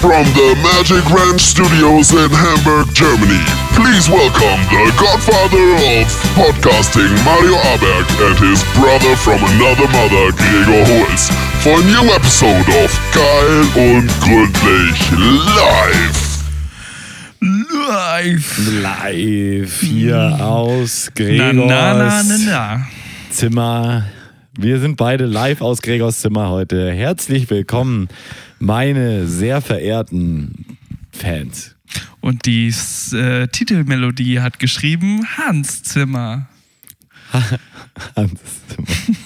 From the Magic Ranch Studios in Hamburg, Germany, please welcome the godfather of podcasting, Mario Aberg, and his brother from another mother, Gregor Holz, for a new episode of Geil und Gründlich live. Live. Live hier aus Na, Gregors na, na, na, na. Zimmer. Wir sind beide live aus Gregors Zimmer heute. Herzlich willkommen, meine sehr verehrten Fans. Und die äh, Titelmelodie hat geschrieben Hans Zimmer. Hans Zimmer.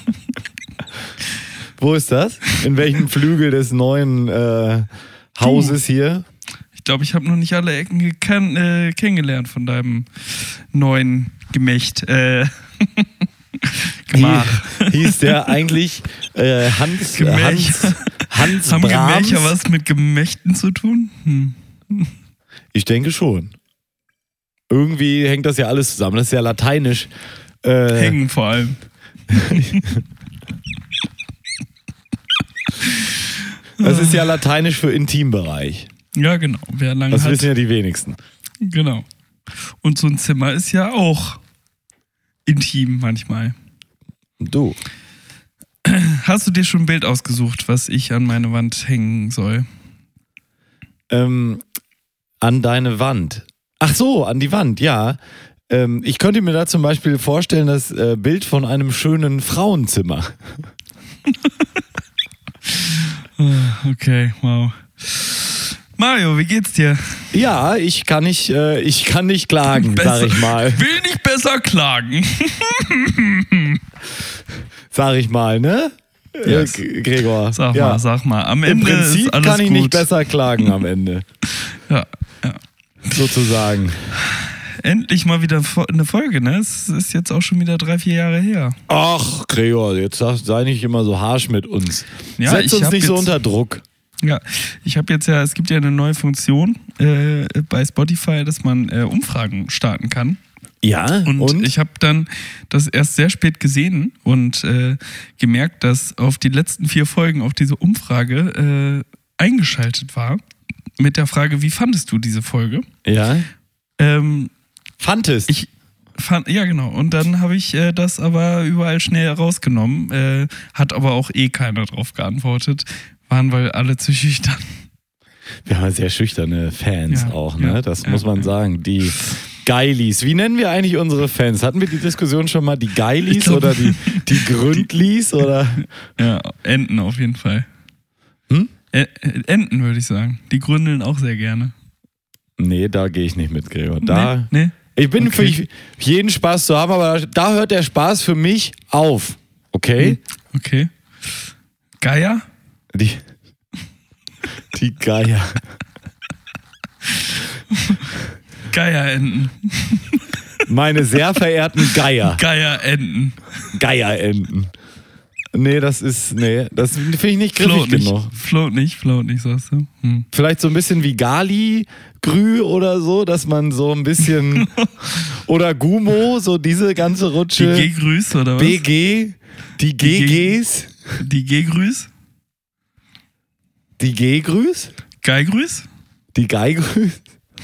Wo ist das? In welchem Flügel des neuen äh, Hauses hier? Ich glaube, ich habe noch nicht alle Ecken äh, kennengelernt von deinem neuen Gemächt. Äh, Gemach. Hie- Hieß der eigentlich äh, Hans, Gemech. Hans, Hans Haben Brahms? Gemächer was mit Gemächten zu tun? Hm. Ich denke schon. Irgendwie hängt das ja alles zusammen. Das ist ja lateinisch. Äh, Hängen vor allem. das ist ja lateinisch für Intimbereich. Ja, genau. Wer lange Das hat. wissen ja die wenigsten. Genau. Und so ein Zimmer ist ja auch intim manchmal. Du. Hast du dir schon ein Bild ausgesucht, was ich an meine Wand hängen soll? Ähm, an deine Wand. Ach so, an die Wand, ja. Ähm, ich könnte mir da zum Beispiel vorstellen, das äh, Bild von einem schönen Frauenzimmer. Okay, wow. Mario, wie geht's dir? Ja, ich kann nicht, äh, ich kann nicht klagen, sag ich mal. Will nicht besser klagen. Sag ich mal, ne? Yes. Äh, G- Gregor. Sag ja. mal, sag mal. Am Im Ende Prinzip ist alles kann ich gut. nicht besser klagen am Ende, Ja, ja. sozusagen. Endlich mal wieder eine Folge, ne? Es ist jetzt auch schon wieder drei, vier Jahre her. Ach, Gregor, jetzt sei nicht immer so harsch mit uns. Ja, Setz ich uns nicht so unter Druck. Ja, ich habe jetzt ja, es gibt ja eine neue Funktion äh, bei Spotify, dass man äh, Umfragen starten kann. Ja, Und, ich habe dann das erst sehr spät gesehen und äh, gemerkt, dass auf die letzten vier Folgen auch diese Umfrage äh, eingeschaltet war. Mit der Frage, wie fandest du diese Folge? ja. Ähm, Fandest. ich fand, ja genau. Und dann habe ich äh, das aber überall schnell rausgenommen. Äh, hat aber auch eh keiner drauf geantwortet. Waren weil alle zu schüchtern. Wir haben sehr schüchterne Fans Ja, auch, ne? ja, das ja, muss man sagen. Die Geilis. Wie nennen wir eigentlich unsere Fans? Hatten wir die Diskussion schon mal? Die Geilis glaub- oder die, die Gründlis oder? Ja, Enten auf jeden Fall. Hm? Enten würde ich sagen. Die gründeln auch sehr gerne. Nee, da gehe ich nicht mit, Gregor. Da, Nee? nee? Ich bin Okay. für jeden Spaß zu haben, aber da hört der Spaß für mich auf. Okay? Okay. Geier? Die, die Geier. Geierenten. Meine sehr verehrten Geier. Geierenten. Geierenten. Nee, das ist, nee, das finde ich nicht griffig Float nicht. genug. Float nicht, float nicht, sagst du. Hm. Vielleicht so ein bisschen wie Gali, Grü oder so, dass man so ein bisschen oder Gumo, so diese ganze Die Rutsche. G-Grüß oder was? BG, die GGs, Die G-Grüß? die G-Grüß, Geigrüß? die Geigrüß.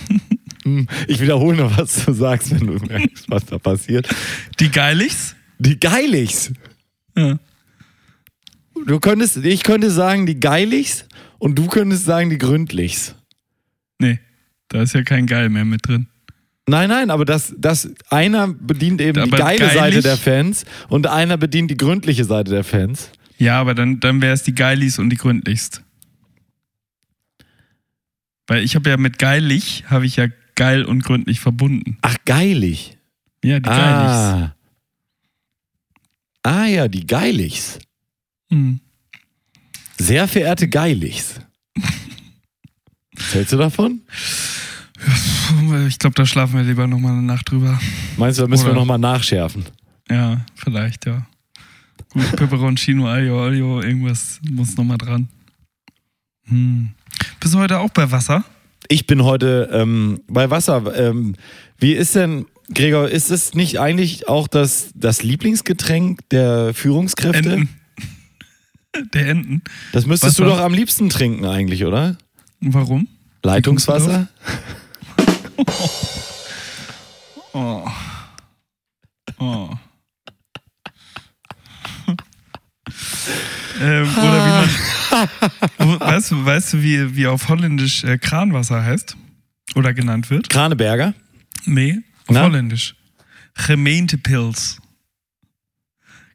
Hm, Ich wiederhole noch, was du sagst, wenn du merkst, was da passiert. Die Geilichs? Die Geilichs. Ja. Du könntest, ich könnte sagen die Geilichs und du könntest sagen die Gründlichs. Nee, da ist ja kein Geil mehr mit drin. Nein, nein, aber das, das einer bedient eben die Aber geile geilig- Seite der Fans und einer bedient die gründliche Seite der Fans. Ja, aber dann, dann wäre es die Geilis und die gründlichst. Weil ich habe ja mit geilig, habe ich ja geil und gründlich verbunden. Ach, geilig. Ja, die Geilichs. Ah. ah ja, die Geilichs. Hm. Sehr verehrte Geilichs. Was hältst du davon? Ich glaube, da schlafen wir lieber nochmal eine Nacht drüber. Meinst du, da müssen wir Oder- nochmal nachschärfen? Ja, vielleicht, ja. Gut, Peperoncino, Aglio, Olio, irgendwas muss nochmal dran. Hm. Bist du heute auch bei Wasser? Ich bin heute ähm, bei Wasser. Ähm, wie ist denn, Gregor, ist es nicht eigentlich auch das, das Lieblingsgetränk der Führungskräfte? Enten. Der Enten. Das müsstest Wasser? du doch am liebsten trinken eigentlich, oder? Warum? Leitungswasser? Oh. Oh. Ähm, oder wie man. Weißt, du, weißt du, wie, wie auf Holländisch äh, Kranwasser heißt? Oder genannt wird? Kraneberger? Nee, auf Na? Holländisch. Gemeentepils.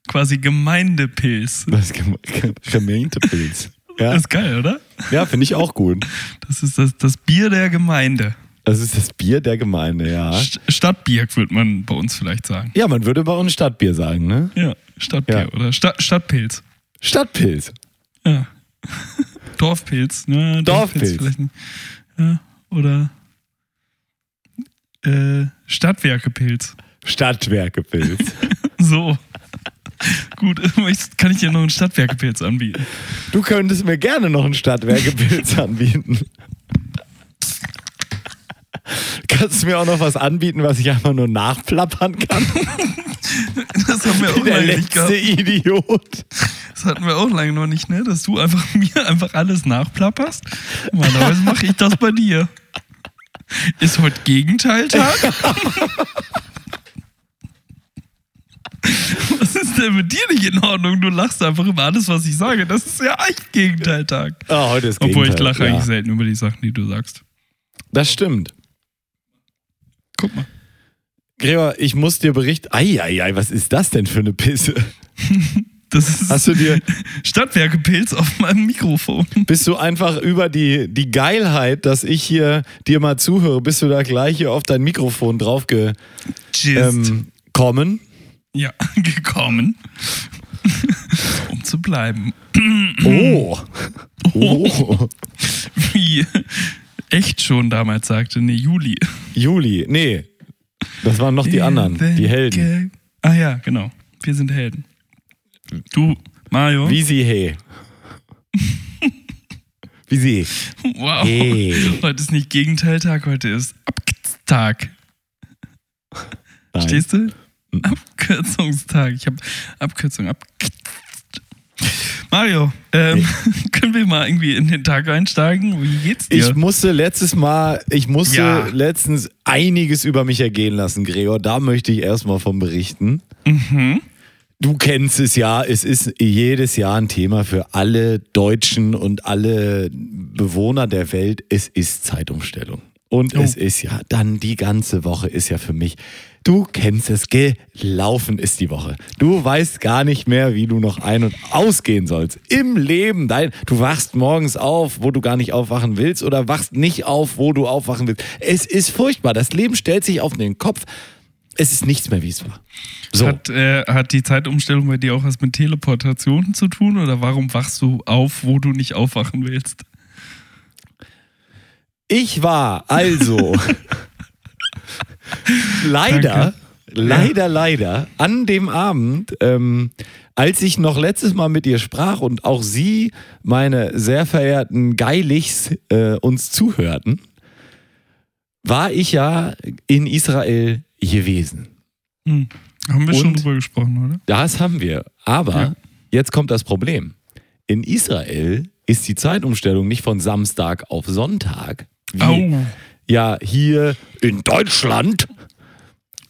Quasi Gemeindepilz. Das ist gem- Gemeintepilz. Ja, Das ist geil, oder? ja finde ich auch gut. Das ist das, das Bier der Gemeinde. Das ist das Bier der Gemeinde, ja. St Stadtbier, würde man bei uns vielleicht sagen. Ja, man würde bei uns Stadtbier sagen, ne? Ja, Stadtbier Ja. oder Sta Stadtpilz. Stadtpilz. Ja. Dorfpilz, ne? Dorfpilz. vielleicht nicht. Ja, oder äh, Stadtwerkepilz. Stadtwerkepilz. So. Gut, kann ich dir noch einen Stadtwerkepilz anbieten? Du könntest mir gerne noch einen Stadtwerkepilz anbieten. Kannst du mir auch noch was anbieten, was ich einfach nur nachplappern kann? Das haben wir auch Der lange nicht gehabt. Idiot. Das hatten wir auch lange noch nicht, ne? Dass du einfach mir einfach alles nachplapperst. Normalerweise mache ich das bei dir. Ist heute Gegenteiltag? Was ist denn mit dir nicht in Ordnung? Du lachst einfach über alles, was ich sage. Das ist ja echt Gegenteiltag. Ah, heute ist Obwohl ich Gegenteil. lache ja. eigentlich selten über die Sachen, die du sagst. Das stimmt. Guck mal. Gregor, ich muss dir berichten. Eieiei, was ist das denn für eine Pisse? Das ist Hast du dir, Stadtwerkepilz auf meinem Mikrofon. bist du einfach über die, die Geilheit, dass ich hier dir mal zuhöre, bist du da gleich hier auf dein Mikrofon drauf ähm, gekommen? ja, gekommen. um zu bleiben. Oh. Oh. Wie echt schon damals sagte, nee, Juli. Juli. Nee. Das waren noch die anderen, die Helden. Ah ja, genau. Wir sind Helden. Du, Mario. Wie sie he. Wie sie. Wow. Hey. Heute ist nicht Gegenteiltag, heute ist Abkürztag. Nein. Stehst du? Abkürzungstag. Ich habe Abkürzung ab. Mario, ähm, können wir mal irgendwie in den Tag einsteigen? Wie geht's dir? Ich musste letztes Mal, ich musste Ja. letztens einiges über mich ergehen lassen, Gregor. Da möchte ich erstmal von berichten. mhm. Du kennst es ja, es ist jedes Jahr ein Thema für alle Deutschen und alle Bewohner der Welt. Es ist Zeitumstellung. Und Oh. es ist ja dann die ganze Woche ist ja für mich. Du kennst es, gelaufen ist die Woche. Du weißt gar nicht mehr, wie du noch ein- und ausgehen sollst. Im Leben, dein, du wachst morgens auf, wo du gar nicht aufwachen willst oder wachst nicht auf, wo du aufwachen willst. Es ist furchtbar. Das Leben stellt sich auf den Kopf. Es ist nichts mehr, wie es war. So. Hat, äh, hat die Zeitumstellung bei dir auch was mit Teleportation zu tun oder warum wachst du auf, wo du nicht aufwachen willst? Ich war also leider, Danke. leider, leider an dem Abend, ähm, als ich noch letztes Mal mit ihr sprach und auch Sie, meine sehr verehrten Geilichs, äh, uns zuhörten, war ich ja in Israel gewesen. Hm. Haben wir schon Und? drüber gesprochen, oder? Das haben wir. Aber Ja. jetzt kommt das Problem. In Israel ist die Zeitumstellung nicht von Samstag auf Sonntag, wie. Ja hier in Deutschland,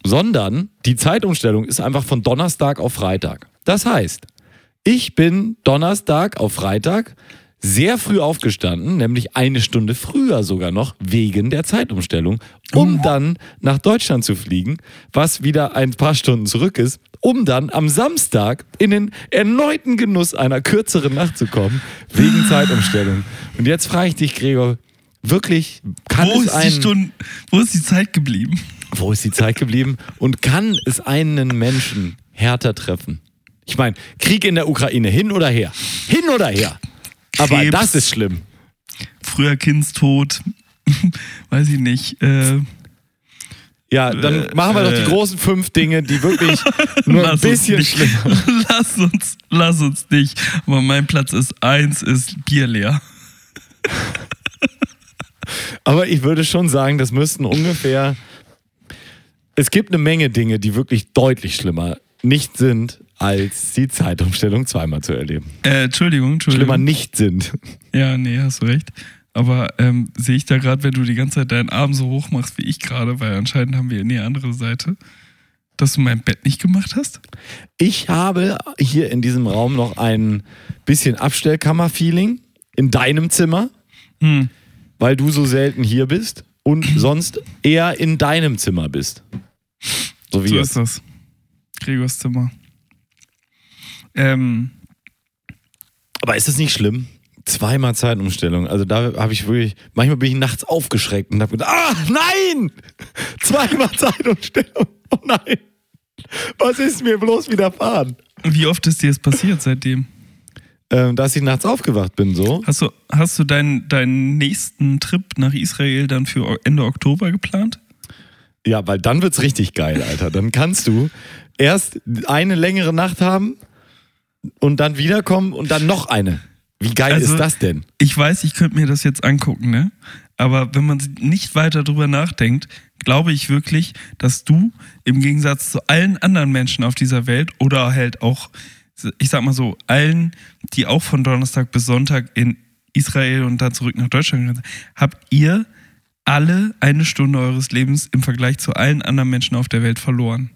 sondern die Zeitumstellung ist einfach von Donnerstag auf Freitag. Das heißt, ich bin Donnerstag auf Freitag sehr früh aufgestanden, nämlich eine Stunde früher sogar noch, wegen der Zeitumstellung, um dann nach Deutschland zu fliegen, was wieder ein paar Stunden zurück ist, um dann am Samstag in den erneuten Genuss einer kürzeren Nacht zu kommen, wegen Zeitumstellung. Und jetzt frage ich dich, Gregor, wirklich, kann Wo es ist, die einen, Stunde, wo ist die Zeit geblieben? wo ist die Zeit geblieben? Und kann es einen Menschen härter treffen? Ich meine, Krieg in der Ukraine, hin oder her? Hin oder her? Aber Krebs. das ist schlimm. Früher Kindstod, weiß ich nicht. Äh, Ja, dann Äh, machen wir doch die äh. großen fünf Dinge, die wirklich nur ein bisschen schlimmer Lass uns, lass uns nicht. Aber mein Platz ist eins, ist Bier leer. Aber ich würde schon sagen, das müssten ungefähr. Es gibt eine Menge Dinge, die wirklich deutlich schlimmer nicht sind, als die Zeitumstellung zweimal zu erleben. Äh, Entschuldigung, Entschuldigung. Schlimmer nicht sind. Ja, nee, hast du recht. Aber ähm, sehe ich da gerade, wenn du die ganze Zeit deinen Arm so hoch machst wie ich gerade, weil anscheinend haben wir eine andere Seite, dass du mein Bett nicht gemacht hast? Ich habe hier in diesem Raum noch ein bisschen Abstellkammer-Feeling in deinem Zimmer, Hm. Weil du so selten hier bist und sonst eher in deinem Zimmer bist. So wie So jetzt. ist das. Gregors Zimmer. Ähm, Aber ist das nicht schlimm? Zweimal Zeitumstellung. Also da habe ich wirklich, manchmal bin ich nachts aufgeschreckt und habe gedacht, ah, nein! Zweimal Zeitumstellung. Oh nein. Was ist mir bloß widerfahren? wie oft ist dir das passiert seitdem? Ähm, dass ich nachts aufgewacht bin, so. Hast du, hast du deinen, deinen nächsten Trip nach Israel dann für Ende Oktober geplant? Ja, weil dann wird's richtig geil, Alter. Dann kannst du erst eine längere Nacht haben und dann wiederkommen und dann noch eine. Wie geil Also- ist das denn? Ich weiß, ich könnte mir das jetzt angucken, ne? Aber wenn man nicht weiter drüber nachdenkt, glaube ich wirklich, dass du im Gegensatz zu allen anderen Menschen auf dieser Welt oder halt auch, ich sag mal so, allen, die auch von Donnerstag bis Sonntag in Israel und dann zurück nach Deutschland gegangen sind, habt ihr alle eine Stunde eures Lebens im Vergleich zu allen anderen Menschen auf der Welt verloren.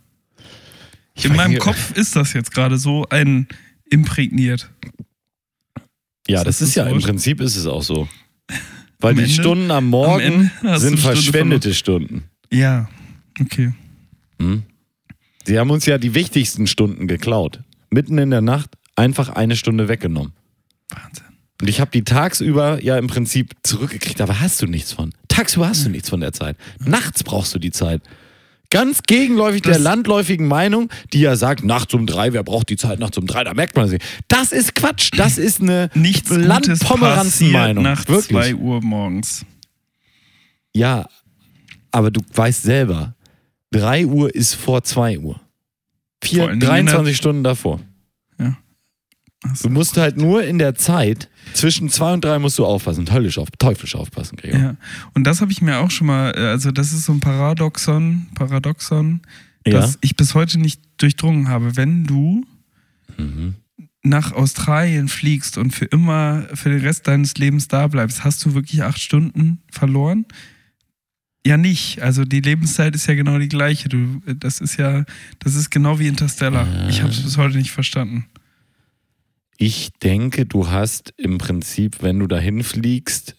Ich In meinem Kopf ist das jetzt gerade so ein imprägniert. Ja, das das ist ja so im? Prinzip ist es auch so. Weil Am die Ende- Stunden am am Morgen du sind eine Stunde verschwendete Stunden. Ja, okay. Hm? Sie haben uns ja die wichtigsten Stunden geklaut. Mitten in der Nacht einfach eine Stunde weggenommen. Wahnsinn. Und ich habe die tagsüber ja im Prinzip zurückgekriegt, aber hast du nichts von. Tagsüber hast du nichts von der Zeit. Nachts brauchst du die Zeit. Ganz gegenläufig Das- der landläufigen Meinung, die ja sagt, nachts um drei, wer braucht die Zeit nachts um drei? Da merkt man sie. Das ist Quatsch. Das ist eine Landpomeranzen-Meinung. nach Wirklich. 2 Uhr morgens. Ja, aber du weißt selber, 3 Uhr ist vor 2 Uhr. Vier, Vor allen Dingen 23 Stunden davor. Ja. So. Du musst halt nur in der Zeit, zwischen 2 und 3 musst du aufpassen, höllisch auf, teuflisch aufpassen, Gregor. Ja. Und das habe ich mir auch schon mal, äh, also das ist so ein Paradoxon, Paradoxon, Ja. das ich bis heute nicht durchdrungen habe. Wenn du Mhm. nach Australien fliegst und für immer, für den Rest deines Lebens da bleibst, hast du wirklich acht Stunden verloren? Ja, nicht. Also die Lebenszeit ist ja genau die gleiche. Du, das ist ja, das ist genau wie Interstellar. Ich habe es bis heute nicht verstanden. Ich denke, du hast im Prinzip, wenn du dahin fliegst,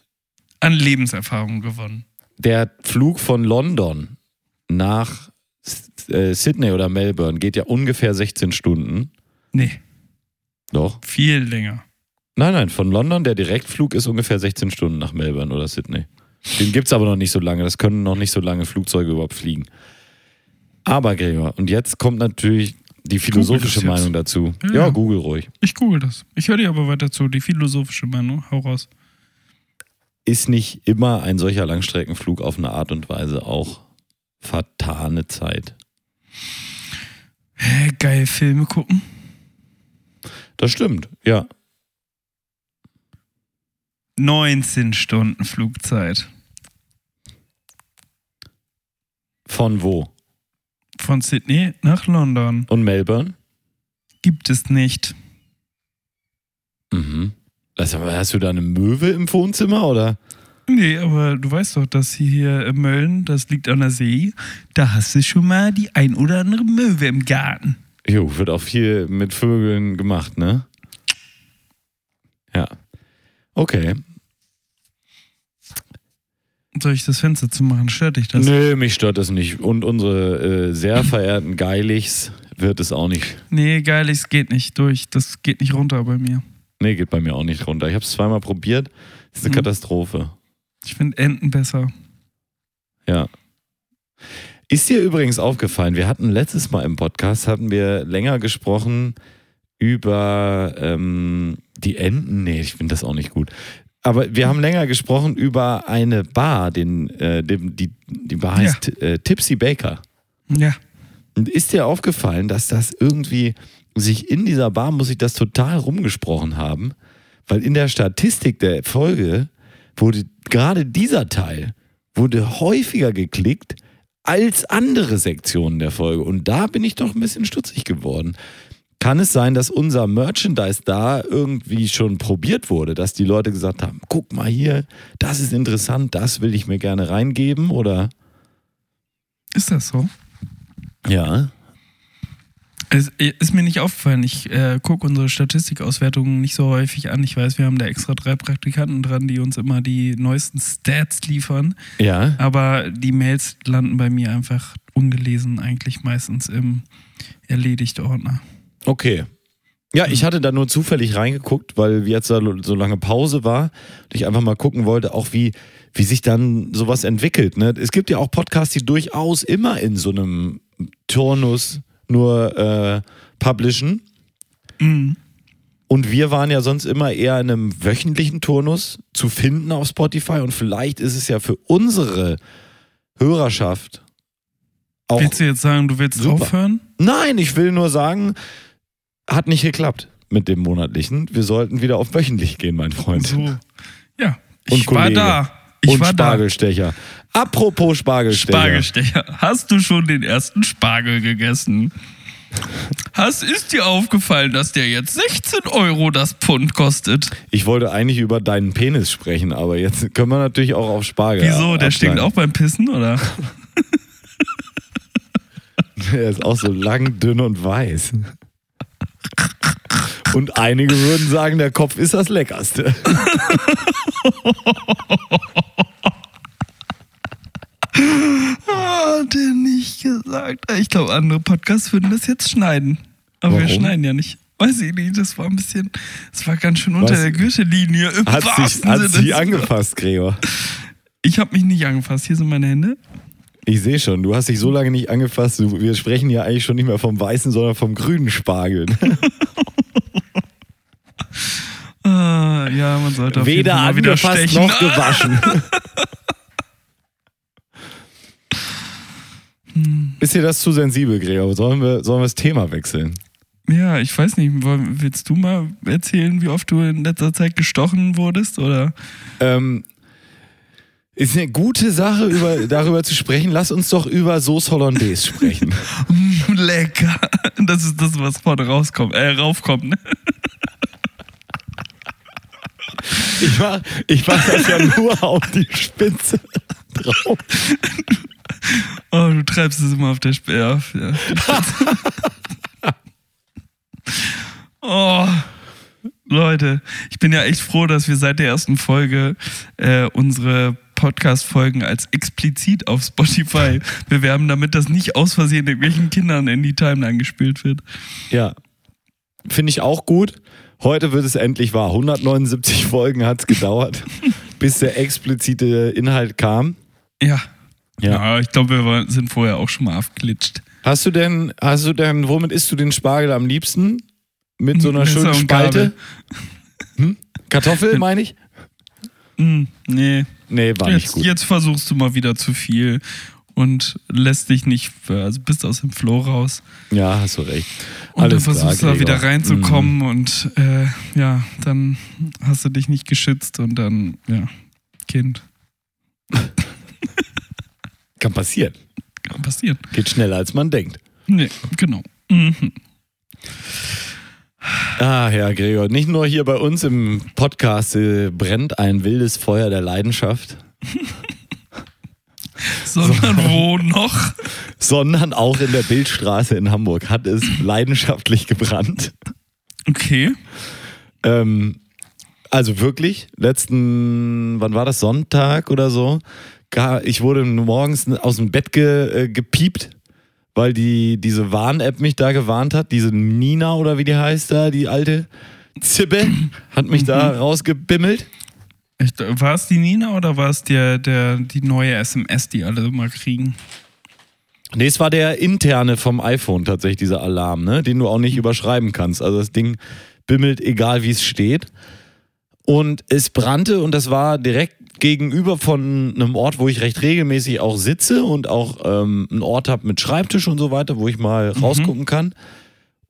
An Lebenserfahrung gewonnen. der Flug von London nach äh, Sydney oder Melbourne geht ja ungefähr 16 Stunden. Nee, Doch. viel länger. Nein, nein, von London, der Direktflug ist ungefähr 16 Stunden nach Melbourne oder Sydney. Den gibt es aber noch nicht so lange. Das können noch nicht so lange Flugzeuge überhaupt fliegen. Aber, Gregor, und jetzt kommt natürlich die philosophische. Meinung dazu. Ja, Ja, ja. google ruhig. Ich google das. Ich höre dir aber weiter zu. Die philosophische Meinung. Hau raus. Ist nicht immer ein solcher Langstreckenflug auf eine Art und Weise auch vertane Zeit? Hä, geil, Filme gucken. Das stimmt, ja. 19 Stunden Flugzeit. Von wo? Von Sydney nach London. Und Melbourne? Gibt es nicht. Mhm. Das, hast du da eine Möwe im Wohnzimmer oder? Nee, aber du weißt doch, dass hier in Mölln, das liegt an der See, da hast du schon mal die ein oder andere Möwe im Garten. Jo, wird auch viel mit Vögeln gemacht, ne? Ja. Okay. Soll ich das Fenster zumachen? Stört dich das? Nö, mich stört das nicht. Und unsere äh, sehr verehrten Geilichs wird es auch nicht. Nee, geil, es geht nicht durch. Das geht nicht runter bei mir. Nee, geht bei mir auch nicht runter. Ich habe es zweimal probiert. Das ist eine Mhm. Katastrophe. Ich finde Enten besser. Ja. Ist dir übrigens aufgefallen, wir hatten letztes Mal im Podcast, hatten wir länger gesprochen über ähm, die Enten. Nee, ich finde das auch nicht gut. Aber wir haben länger gesprochen über eine Bar, den, äh, dem, die, die Bar heißt äh, Tipsy Baker. Ja. Und ist dir aufgefallen, dass das irgendwie sich in dieser Bar, muss ich das total rumgesprochen haben, weil in der Statistik der Folge wurde gerade dieser Teil wurde häufiger geklickt als andere Sektionen der Folge. Und da bin ich doch ein bisschen stutzig geworden. Kann es sein, dass unser Merchandise da irgendwie schon probiert wurde, dass die Leute gesagt haben, guck mal hier, das ist interessant, das will ich mir gerne reingeben oder? Ist das so? Ja. Es ist mir nicht aufgefallen. Ich äh, gucke unsere Statistikauswertungen nicht so häufig an. Ich weiß, wir haben da extra drei Praktikanten dran, die uns immer die neuesten Stats liefern. Ja. Aber die Mails landen bei mir einfach ungelesen, eigentlich meistens im Erledigt-Ordner. Okay. Ja, ich hatte da nur zufällig reingeguckt, weil jetzt da so lange Pause war und ich einfach mal gucken wollte, auch wie, wie sich dann sowas entwickelt. Ne? Es gibt ja auch Podcasts, die durchaus immer in so einem Turnus nur äh, publishen. Mhm. Und wir waren ja sonst immer eher in einem wöchentlichen Turnus zu finden auf Spotify. Und vielleicht ist es ja für unsere Hörerschaft auch. Willst du jetzt sagen, du willst Super. aufhören? Nein, ich will nur sagen, hat nicht geklappt mit dem monatlichen. Wir sollten wieder auf wöchentlich gehen, mein Freund. So. Ja, Und ich war Kollege. da. Ich Und war da. Spargelstecher. Apropos Spargelstecher. Spargelstecher. Hast du schon den ersten Spargel gegessen? Hast, ist dir aufgefallen, dass der jetzt 16 Euro das Pfund kostet? Ich wollte eigentlich über deinen Penis sprechen, aber jetzt können wir natürlich auch auf Spargel. Wieso? Der stinkt auch beim Pissen, oder? Der ist auch so lang, dünn und weiß. Und einige würden sagen, der Kopf ist das Leckerste. Hat er nicht gesagt. Ich glaube, andere Podcasts würden das jetzt schneiden. Aber wir Warum? schneiden ja nicht. Weiß ich nicht, das war ein bisschen, das war ganz schön unter Was? der Gürtellinie. Im Hat sich, hat sie angefasst, Gregor. Ich habe mich nicht angefasst. Hier sind meine Hände. Ich sehe schon, du hast dich so lange nicht angefasst. Wir sprechen ja eigentlich schon nicht mehr vom weißen, sondern vom grünen Spargel. Ah, ja, man sollte auf jeden Weder Fall mal wieder angefasst stechen. noch gewaschen. Ist dir das zu sensibel, Gregor? Sollen wir, sollen wir das Thema wechseln? Ja, ich weiß nicht. Willst du mal erzählen, wie oft du in letzter Zeit gestochen wurdest? Oder? Ähm, ist eine gute Sache, über, darüber zu sprechen. Lass uns doch über Sauce Hollandaise sprechen. Mm, Lecker. Das ist das, was vorne rauskommt, äh, raufkommt. Ne? Ich mach, ich mach das ja nur auf die Spitze drauf. Oh, du treibst es immer auf der Sp ja, auf der Spitze. oh, Leute, ich bin ja echt froh, dass wir seit der ersten Folge äh, unsere Podcast-Folgen als explizit auf Spotify bewerben, damit das nicht aus Versehen irgendwelchen Kindern in die Timeline gespielt wird. Ja. Finde ich auch gut. Heute wird es endlich wahr. 179 Folgen hat es gedauert, bis der explizite Inhalt kam. Ja. Ja. Ja, ich glaube, wir sind vorher auch schon mal aufglitscht. Hast du denn, hast du denn, womit isst du den Spargel am liebsten? Mit so einer Messer schönen Spalte? Hm? Kartoffel, meine ich? Hm, nee, Nee, war nicht jetzt, gut. jetzt versuchst du mal wieder zu viel und lässt dich nicht, also bist aus dem Flow raus. Ja, hast du recht. Und Alles dann versuchst klar, du da wieder Gregor. Mhm. reinzukommen und äh, ja, dann hast du dich nicht geschützt und dann, ja, Kind. Kann passieren. Kann passieren. Geht schneller, als man denkt. Nee, genau. Mhm. Ah, ja, Gregor. Nicht nur hier bei uns im Podcast äh, brennt ein wildes Feuer der Leidenschaft, Sondern wo noch? sondern auch in der Bildstraße in Hamburg hat es leidenschaftlich gebrannt. Okay. Ähm, also wirklich, letzten, wann war das, Sonntag oder so? Ich wurde morgens aus dem Bett ge, äh, gepiept, weil die, diese Warn-App mich da gewarnt hat. Diese Nina oder wie die heißt da, die alte Zibbe, hat mich da rausgebimmelt. Ich, war es die Nina oder war es der, der, die neue SMS, die alle immer kriegen? Nee, es war der interne vom iPhone tatsächlich, dieser Alarm, ne? den du auch nicht überschreiben kannst. Also das Ding bimmelt, egal wie es steht. Und es brannte und das war direkt gegenüber von einem Ort, wo ich recht regelmäßig auch sitze und auch ähm, einen Ort habe mit Schreibtisch und so weiter, wo ich mal rausgucken kann.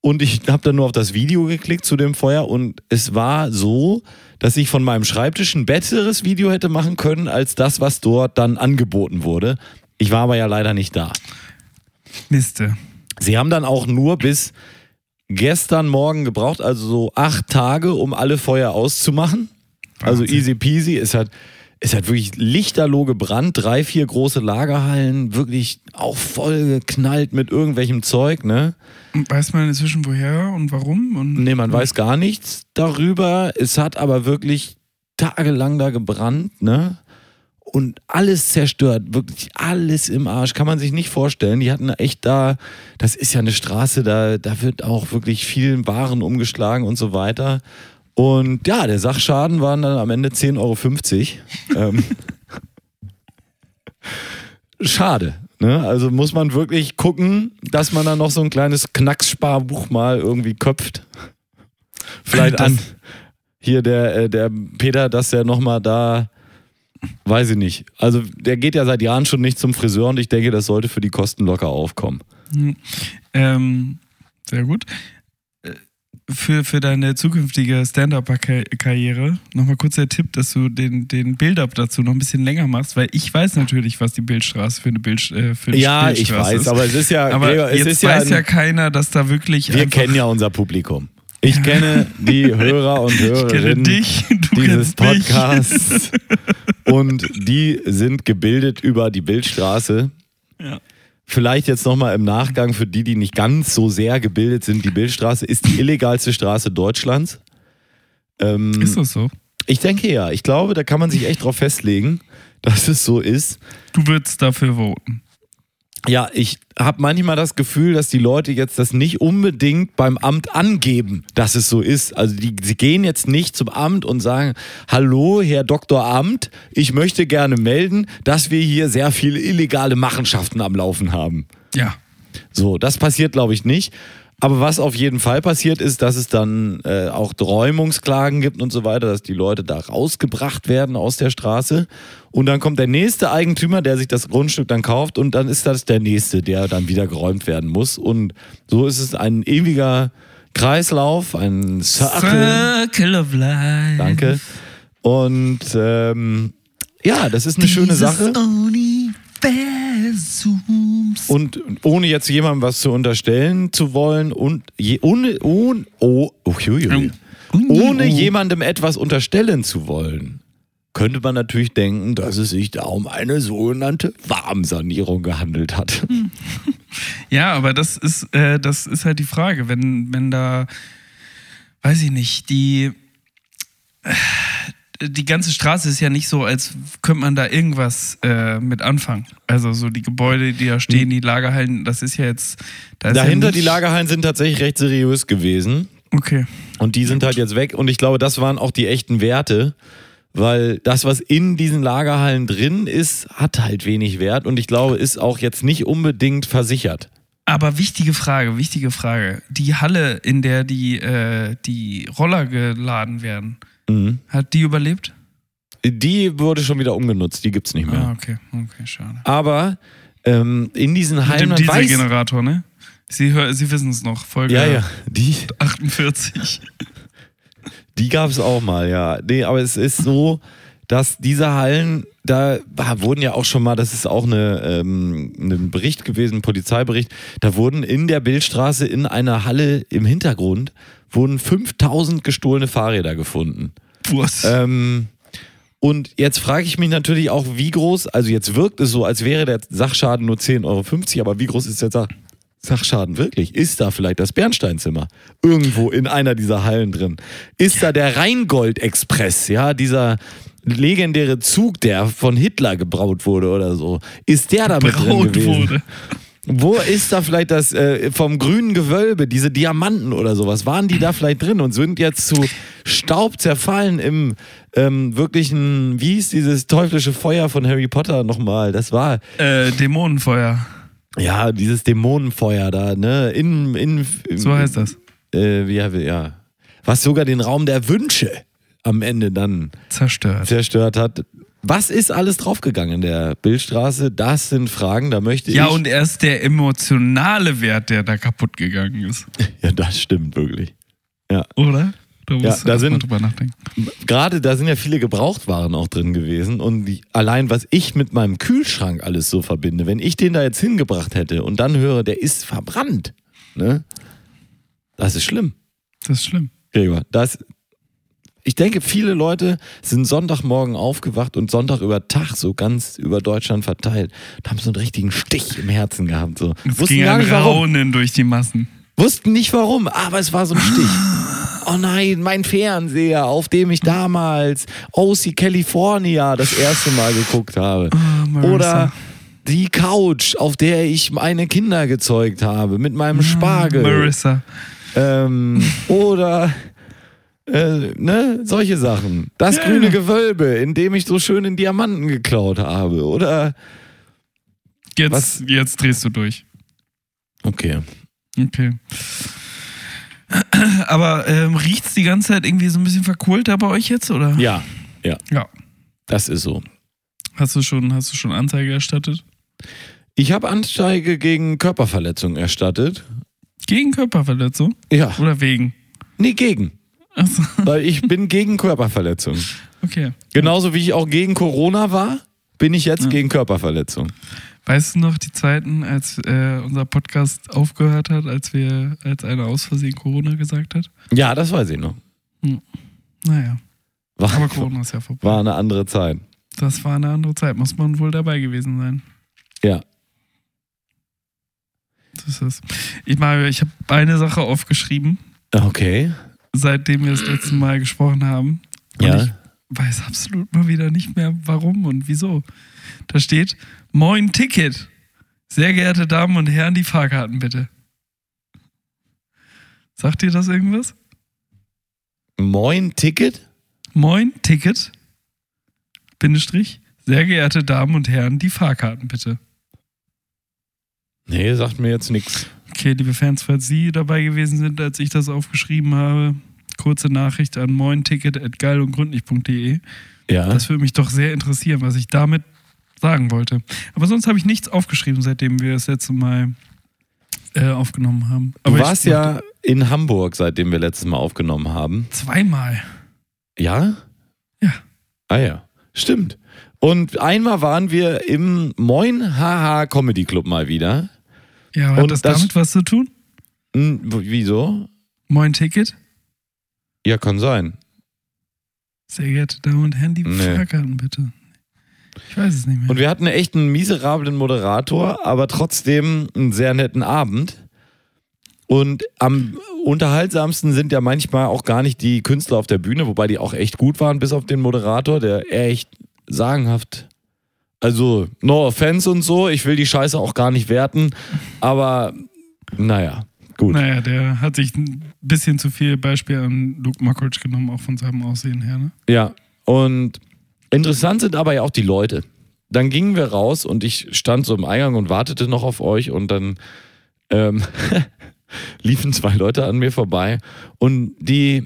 Und ich habe dann nur auf das Video geklickt zu dem Feuer und es war so, dass ich von meinem Schreibtisch ein besseres Video hätte machen können als das, was dort dann angeboten wurde. Ich war aber ja leider nicht da. Miste. Sie haben dann auch nur bis gestern Morgen gebraucht, also so acht Tage, um alle Feuer auszumachen. Also Wahnsinn. easy peasy. Es hat, es hat wirklich lichterloh gebrannt. Drei, vier große Lagerhallen, wirklich auch voll geknallt mit irgendwelchem Zeug, ne? Weiß man inzwischen woher und warum? Und Nee, man weiß gar nichts darüber. Es hat aber wirklich tagelang da gebrannt, ne? Und alles zerstört, wirklich alles im Arsch, kann man sich nicht vorstellen. Die hatten echt da, das ist ja eine Straße, da, da wird auch wirklich viel Waren umgeschlagen und so weiter. Und ja, der Sachschaden waren dann am Ende 10,50 Euro. ähm, schade. Ne? Also muss man wirklich gucken, dass man dann noch so ein kleines Knackssparbuch mal irgendwie köpft. Vielleicht Das- an hier der, äh, der Peter, dass der nochmal da, weiß ich nicht. Also der geht ja seit Jahren schon nicht zum Friseur und ich denke, das sollte für die Kosten locker aufkommen. Ähm, sehr gut. Für, für deine zukünftige Stand-Up-Karriere nochmal kurz der Tipp, dass du den, den Build-Up dazu noch ein bisschen länger machst, weil ich weiß natürlich, was die Bildstraße für eine, Bild, äh, für eine Ja, ich Bildstraße weiß, ist. aber es ist ja, Aber Gregor, es jetzt ist ja, weiß ja ein, keiner, dass da wirklich. wir kennen ja unser Publikum. Ich kenne die Hörer und Hörerinnen dich, dieses. Podcasts und die sind gebildet über die Bildstraße. Ja. Vielleicht jetzt nochmal im Nachgang für die, die nicht ganz so sehr gebildet sind. Die Bildstraße ist die illegalste Straße Deutschlands. Ähm, Ist das so? ich denke ja. Ich glaube, da kann man sich echt drauf festlegen, dass es so ist. Du würdest dafür voten. Ja, ich habe manchmal das Gefühl, dass die Leute jetzt das nicht unbedingt beim Amt angeben, dass es so ist. Also die, sie gehen jetzt nicht zum Amt und sagen, hallo, Herr Dr. Amt, ich möchte gerne melden, dass wir hier sehr viele illegale Machenschaften am Laufen haben. Ja. So, das passiert, glaube ich, nicht. Aber was auf jeden Fall passiert ist, dass es dann äh, auch Räumungsklagen gibt und so weiter, dass die Leute da rausgebracht werden aus der Straße. Und dann kommt der nächste Eigentümer, der sich das Grundstück dann kauft und dann ist das der nächste, der dann wieder geräumt werden muss. Und so ist es ein ewiger Kreislauf, ein Circle. Circle of Life. Danke. Und ähm, ja, das ist eine schöne Sache. Universums. Und ohne jetzt jemandem was zu unterstellen zu wollen und je, ohne, ohne, oh, uiuiui. ohne jemandem etwas unterstellen zu wollen, könnte man natürlich denken, dass es sich da um eine sogenannte Warmsanierung gehandelt hat. Ja, aber das ist, äh, das ist halt die Frage, wenn, wenn da, weiß ich nicht, die, äh, die ganze Straße ist ja nicht so, als könnte man da irgendwas äh, mit anfangen. Also so die Gebäude, die da stehen, die Lagerhallen, das ist ja jetzt. Da ist Dahinter ja die Lagerhallen sind tatsächlich recht seriös gewesen. Okay. Und die sind halt jetzt weg. Und ich glaube, das waren auch die echten Werte. Weil das, was in diesen Lagerhallen drin ist, hat halt wenig Wert. Und ich glaube, ist auch jetzt nicht unbedingt versichert. Aber wichtige Frage, wichtige Frage. Die Halle, in der die, äh, die Roller geladen werden, Mhm. hat die überlebt? Die wurde schon wieder umgenutzt, die gibt's nicht mehr. Ah, okay, okay, schade. Aber ähm, in diesen Mit Hallen, dem Dieselgenerator, ne? Sie, Sie wissen es noch, Folge ja, ja, die, 48. die gab's auch mal, ja. Nee, aber es ist so, dass diese Hallen, da wurden ja auch schon mal, das ist auch eine, ähm, ein Bericht gewesen, ein Polizeibericht, da wurden in der Bildstraße in einer Halle im Hintergrund, wurden 5000 gestohlene Fahrräder gefunden. Was? Ähm, und jetzt frage ich mich natürlich auch, wie groß, also jetzt wirkt es so, als wäre der Sachschaden nur 10,50 Euro, aber wie groß ist der Sach Sachschaden wirklich? Ist da vielleicht das Bernsteinzimmer irgendwo in einer dieser Hallen drin? Ist da der Rheingold-Express, ja, dieser legendäre Zug, der von Hitler gebraut wurde oder so? Ist der da mit drin gewesen? wurde. Wo ist da vielleicht das äh, vom grünen Gewölbe, diese Diamanten oder sowas? Waren die da vielleicht drin und sind jetzt zu Staub zerfallen im ähm, wirklichen, wie hieß dieses teuflische Feuer von Harry Potter nochmal? Das war, Äh, Dämonenfeuer. ja, dieses Dämonenfeuer da, ne? In, in, So heißt das. Äh, wie, ja. Was sogar den Raum der Wünsche am Ende dann Zerstört. zerstört hat. Was ist alles draufgegangen in der Bildstraße? Das sind Fragen, da möchte Ja, ich. und erst der emotionale Wert, der da kaputt gegangen ist. ja, das stimmt wirklich. Oder? Da musst Ja, du da sind- drüber nachdenken. gerade da sind ja viele Gebrauchtwaren auch drin gewesen und die, allein was ich mit meinem Kühlschrank alles so verbinde, wenn ich den da jetzt hingebracht hätte und dann höre, der ist verbrannt, ne? Das ist schlimm, Das ist schlimm. Gregor. Das, ich denke, viele Leute sind Sonntagmorgen aufgewacht und Sonntag über Tag so ganz über Deutschland verteilt und haben so einen richtigen Stich im Herzen gehabt. So. Es Wussten ging gar ein warum. Raunen durch die Massen. Wussten nicht warum, aber es war so ein Stich. Oh nein, mein Fernseher, auf dem ich damals OC California das erste Mal geguckt habe. Oh. Oder die Couch, auf der ich meine Kinder gezeugt habe, mit meinem Spargel. Marissa. Ähm, oder äh, ne, solche Sachen. Das Ja, grüne. Gewölbe, in dem ich so schönen Diamanten geklaut habe. Oder. Jetzt, Was? jetzt drehst du durch. Okay. Okay. Aber ähm, riecht's die ganze Zeit irgendwie so ein bisschen verkohlt da bei euch jetzt, oder? Ja, ja, Ja. das ist so. Hast du schon, hast du schon Anzeige erstattet? Ich habe Anzeige gegen Körperverletzung erstattet. Gegen Körperverletzung? Ja. Oder wegen? Nee, gegen. Achso, Weil ich bin gegen Körperverletzung. okay. Genauso wie ich auch gegen Corona war, bin ich jetzt Ja. gegen Körperverletzung. Weißt du noch die Zeiten, als äh, unser Podcast aufgehört hat, als wir, als einer aus Versehen Corona gesagt hat? Ja, das weiß ich noch. Naja, War, aber Corona ist ja vorbei. war eine andere Zeit. Das war eine andere Zeit, muss man wohl dabei gewesen sein. Ja. Das ist. Ich meine, ich habe eine Sache aufgeschrieben, Okay. Seitdem wir das letzte Mal gesprochen haben. Und Ja. ich weiß absolut mal wieder nicht mehr, warum und wieso. Da steht, Moin Ticket. Sehr geehrte Damen und Herren, die Fahrkarten bitte. Sagt dir das irgendwas? Moin Ticket? Moin Ticket. Bindestrich. Sehr geehrte Damen und Herren, die Fahrkarten bitte. Nee, sagt mir jetzt nichts. Okay, liebe Fans, falls Sie dabei gewesen sind, als ich das aufgeschrieben habe, kurze Nachricht an mointicket.geilundgründlich.de. Ja. Das würde mich doch sehr interessieren, was ich damit sagen wollte. Aber sonst habe ich nichts aufgeschrieben, seitdem wir das letzte Mal äh, aufgenommen haben. Du Aber ich warst ja in Hamburg, seitdem wir letztes Mal aufgenommen haben. Zweimal. Ja? Ja. Ah ja, stimmt. Und einmal waren wir im Moin Haha Comedy Club mal wieder. Ja, hat Und das, das- damit was zu tun? Hm, wieso? Moin Ticket? Ja, kann sein. Sehr geehrte Damen und Herren, die Nee. Fahrkarten bitte. Ich weiß es nicht mehr. Und wir hatten echt einen miserablen Moderator, aber trotzdem einen sehr netten Abend. Und am unterhaltsamsten sind ja manchmal auch gar nicht die Künstler auf der Bühne, wobei die auch echt gut waren, bis auf den Moderator, der echt sagenhaft. Also, no offense und so, ich will die Scheiße auch gar nicht werten, aber naja, gut. Naja, der hat sich ein bisschen zu viel Beispiel an Luke Mockridge genommen, auch von seinem Aussehen her. Ne? Ja, und interessant sind aber ja auch die Leute. Dann gingen wir raus und ich stand so im Eingang und wartete noch auf euch und dann ähm, liefen zwei Leute an mir vorbei und die,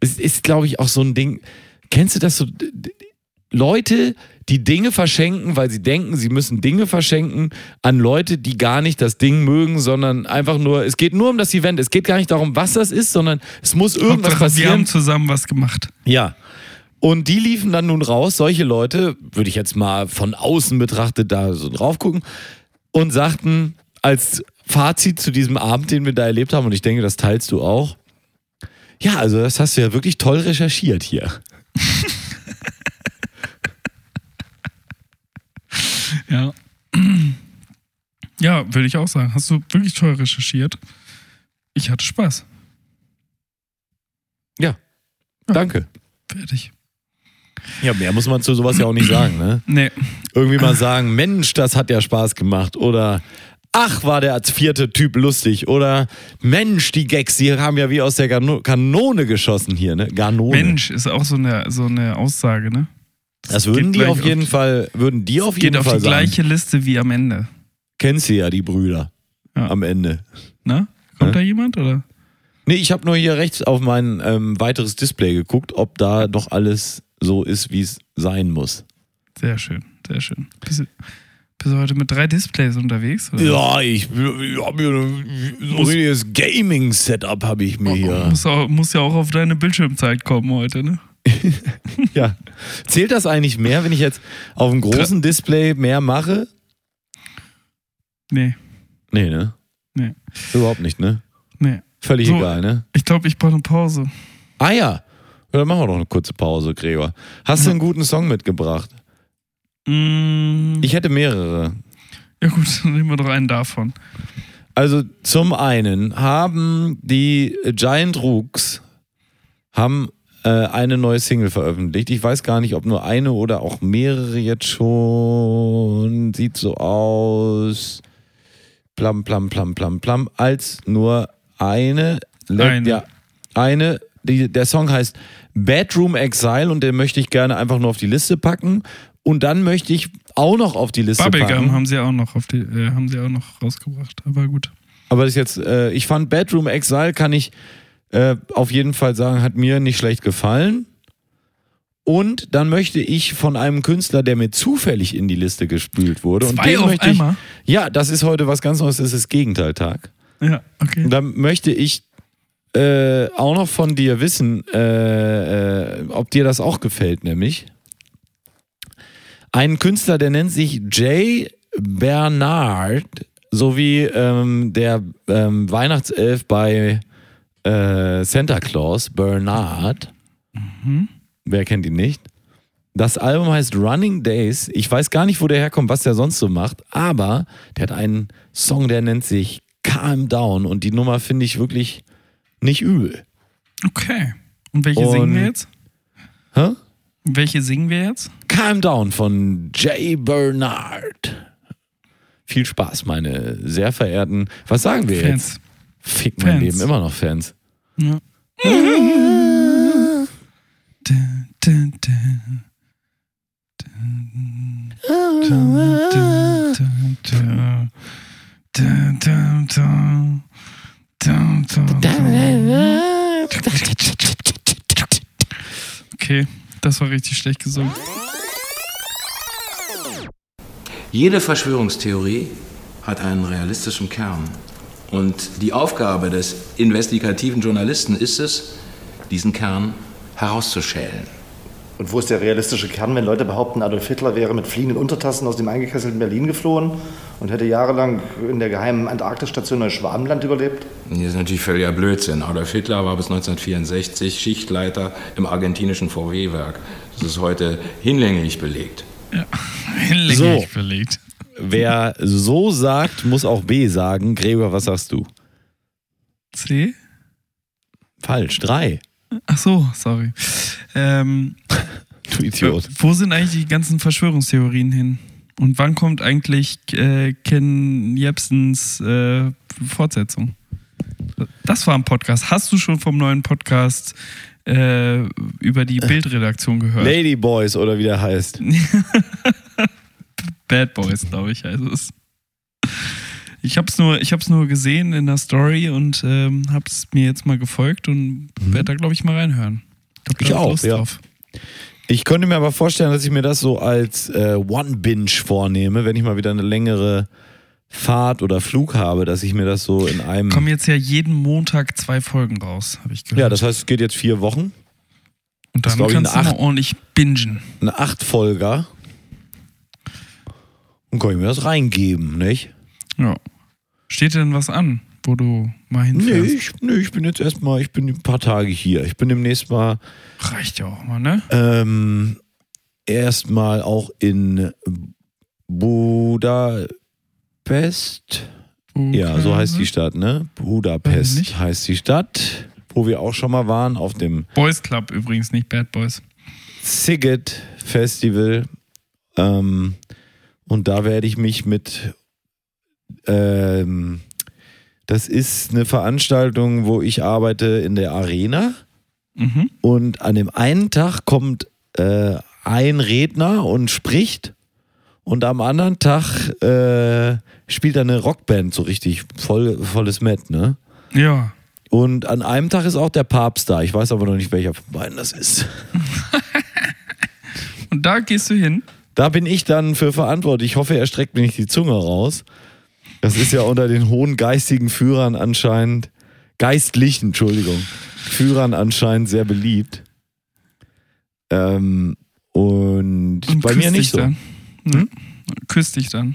es ist glaube ich auch so ein Ding, kennst du das so, Leute, die Dinge verschenken, weil sie denken, sie müssen Dinge verschenken an Leute, die gar nicht das Ding mögen, sondern einfach nur, es geht nur um das Event, es geht gar nicht darum, was das ist, sondern es muss irgendwas Hauptsache, wir passieren. haben zusammen was gemacht. Ja. Und die liefen dann nun raus, solche Leute, würde ich jetzt mal von außen betrachtet da so drauf gucken, und sagten als Fazit zu diesem Abend, den wir da erlebt haben, und ich denke, das teilst du auch, ja, also das hast du ja wirklich toll recherchiert hier. Ja. Ja, würde ich auch sagen. Hast du wirklich toll recherchiert. Ich hatte Spaß. Ja. Danke. Fertig. Ja, mehr muss man zu sowas ja auch nicht sagen, ne? Nee. Irgendwie mal sagen, Mensch, das hat ja Spaß gemacht. Oder ach, war der als vierte Typ lustig. Oder Mensch, die Gags, die haben ja wie aus der Kanone geschossen hier, ne? Ganone. Mensch ist auch so eine, so eine Aussage, ne? Das würden geht die auf jeden Fall, würden die auf Geht jeden auf Fall die sagen. gleiche Liste wie am Ende. Kennst du ja die Brüder Ja. am Ende. Ne? Kommt Hä? da jemand oder? Nee, ich habe nur hier rechts auf mein ähm, weiteres Display geguckt, ob da doch alles so ist, wie es sein muss. Sehr schön, sehr schön. Bist du, bist du heute mit drei Displays unterwegs? Oder? Ja, ich, ich habe hier ein- so ein richtiges Gaming-Setup habe ich mir hier. Muss, auch, muss ja auch auf deine Bildschirmzeit kommen heute, ne? Ja. Zählt das eigentlich mehr, wenn ich jetzt auf dem großen Display mehr mache? Nee, Nee, ne? nee, Überhaupt nicht, ne? nee. Völlig So. egal, ne? Ich glaube, ich brauche eine Pause. Ah ja. ja. Dann machen wir doch eine kurze Pause, Gregor. Hast du einen guten Song mitgebracht? Mm, Ich hätte mehrere. ja gut, dann nehmen wir doch einen davon. Also zum einen haben die Giant Rooks haben äh, eine neue Single veröffentlicht. Ich weiß gar nicht, ob nur eine oder auch mehrere jetzt schon. Sieht so aus. Plam, plam, plam, plam, plam. Als nur eine. Eine. Ja, eine. Die, der Song heißt Bedroom Exile und den möchte ich gerne einfach nur auf die Liste packen. Und dann möchte ich auch noch auf die Liste Bubblegum packen. haben sie auch noch auf die, äh, haben sie auch noch rausgebracht. Aber gut. Aber das jetzt, äh, ich fand Bedroom Exile, kann ich äh, auf jeden Fall sagen, hat mir nicht schlecht gefallen. Und dann möchte ich von einem Künstler, der mir zufällig in die Liste gespült wurde. und Zwei den auf möchte ich, einmal? Ja, das ist heute was ganz Neues, das ist Gegenteiltag. Ja, okay. Und dann möchte ich äh, auch noch von dir wissen, äh, äh, ob dir das auch gefällt, nämlich. Ein Künstler, der nennt sich Jay Bernard, sowie ähm, der ähm, Weihnachtself bei äh, Santa Claus, Bernard. Wer kennt ihn nicht? Das Album heißt Running Days. Ich weiß gar nicht, wo der herkommt, was der sonst so macht, aber der hat einen Song, der nennt sich Calm Down und die Nummer finde ich wirklich nicht übel. Okay. Und welche Und- singen wir jetzt? Hä? Welche singen wir jetzt? Calm Down von Jay Bernard. Viel Spaß, meine sehr verehrten, was sagen wir Fans. jetzt? Fick mein Fans. Leben, immer noch Fans. Ja. Okay, das war richtig schlecht gesungen. Jede Verschwörungstheorie hat einen realistischen Kern. Und die Aufgabe des investigativen Journalisten ist es, diesen Kern herauszuschälen. Und wo ist der realistische Kern, wenn Leute behaupten, Adolf Hitler wäre mit fliegenden Untertassen aus dem eingekesselten Berlin geflohen und hätte jahrelang in der geheimen Antarktisstation Neuschwabenland überlebt? Das ist natürlich völliger Blödsinn. Adolf Hitler war bis 1964 Schichtleiter im argentinischen VW-Werk. Das ist heute hinlänglich belegt. Hinlänglich So. belegt. Wer so sagt, muss auch B sagen. Gregor, was sagst du? C? Falsch, drei. Ach so, sorry. Ähm, Du Idiot. Wo sind eigentlich die ganzen Verschwörungstheorien hin? Und wann kommt eigentlich äh, Ken Jebsens äh, Fortsetzung? Das war ein Podcast. Hast du schon vom neuen Podcast äh, über die Bildredaktion gehört? Ladyboys oder wie der heißt. Bad Boys, glaube ich, heißt es. Ich habe es nur, ich hab's nur gesehen in der Story und ähm, habe es mir jetzt mal gefolgt und werde da, glaube ich, mal reinhören. Hab Ich auch, Lust ja. drauf. Ich könnte mir aber vorstellen, dass ich mir das so als äh, One-Binge vornehme, wenn ich mal wieder eine längere Fahrt oder Flug habe, dass ich mir das so in einem. Kommen jetzt ja jeden Montag zwei Folgen raus, habe ich gehört. ja, das heißt, es geht jetzt vier Wochen. Und dann ich, kannst du eine mal ordentlich bingen. Eine Acht-Folger. Und kann ich mir das reingeben, nicht? Ja. Steht denn was an, wo du mal Nee, hinfährst? ich, nee, ich bin jetzt erstmal, ich bin ein paar Tage hier. Ich bin demnächst mal Reicht ja auch mal, ne? ähm, erstmal auch in Budapest. Ja, so heißt die Stadt, ne? Budapest heißt die Stadt, wo wir auch schon mal waren, auf dem Boys Club übrigens, nicht Bad Boys. Siget Festival. Ähm, und da werde ich mich mit, ähm, das ist eine Veranstaltung, wo ich arbeite in der Arena. Mhm. Und an dem einen Tag kommt äh, ein Redner und spricht. Und am anderen Tag äh, spielt eine Rockband so richtig voll, volles Met, ne? Ja. Und an einem Tag ist auch der Papst da. Ich weiß aber noch nicht, welcher von beiden das ist. Und da gehst du hin. Da bin ich dann für verantwortlich. Ich hoffe, er streckt mir nicht die Zunge raus. Das ist ja unter den hohen geistigen Führern anscheinend, geistlichen, Entschuldigung, Führern anscheinend sehr beliebt. Ähm, und, Und bei mir nicht so. Dann. Ne? Küsst dich dann.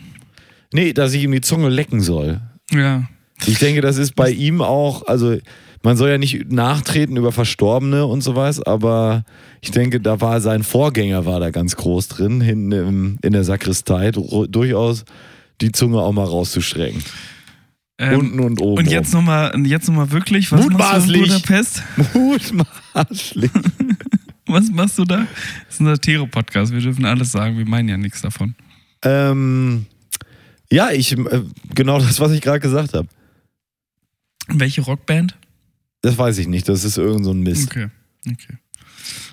Nee, dass ich ihm die Zunge lecken soll. Ja. Ich denke, das ist bei ihm auch, also man soll ja nicht nachtreten über Verstorbene und sowas, aber ich denke, da war sein Vorgänger war da ganz groß drin, hinten im, in der Sakristei, durchaus die Zunge auch mal rauszustrecken. Ähm, Unten und oben. Und jetzt nochmal jetzt noch mal wirklich, was machst du in Mutmaßlich. Budapest? Mutmaßlich. Was machst du da? Das ist ein Satire-Podcast, wir dürfen alles sagen, wir meinen ja nichts davon. ähm, ja, ich, äh, genau das, was ich gerade gesagt habe. Welche Rockband? Das weiß ich nicht, das ist irgend so ein Mist. Okay, okay.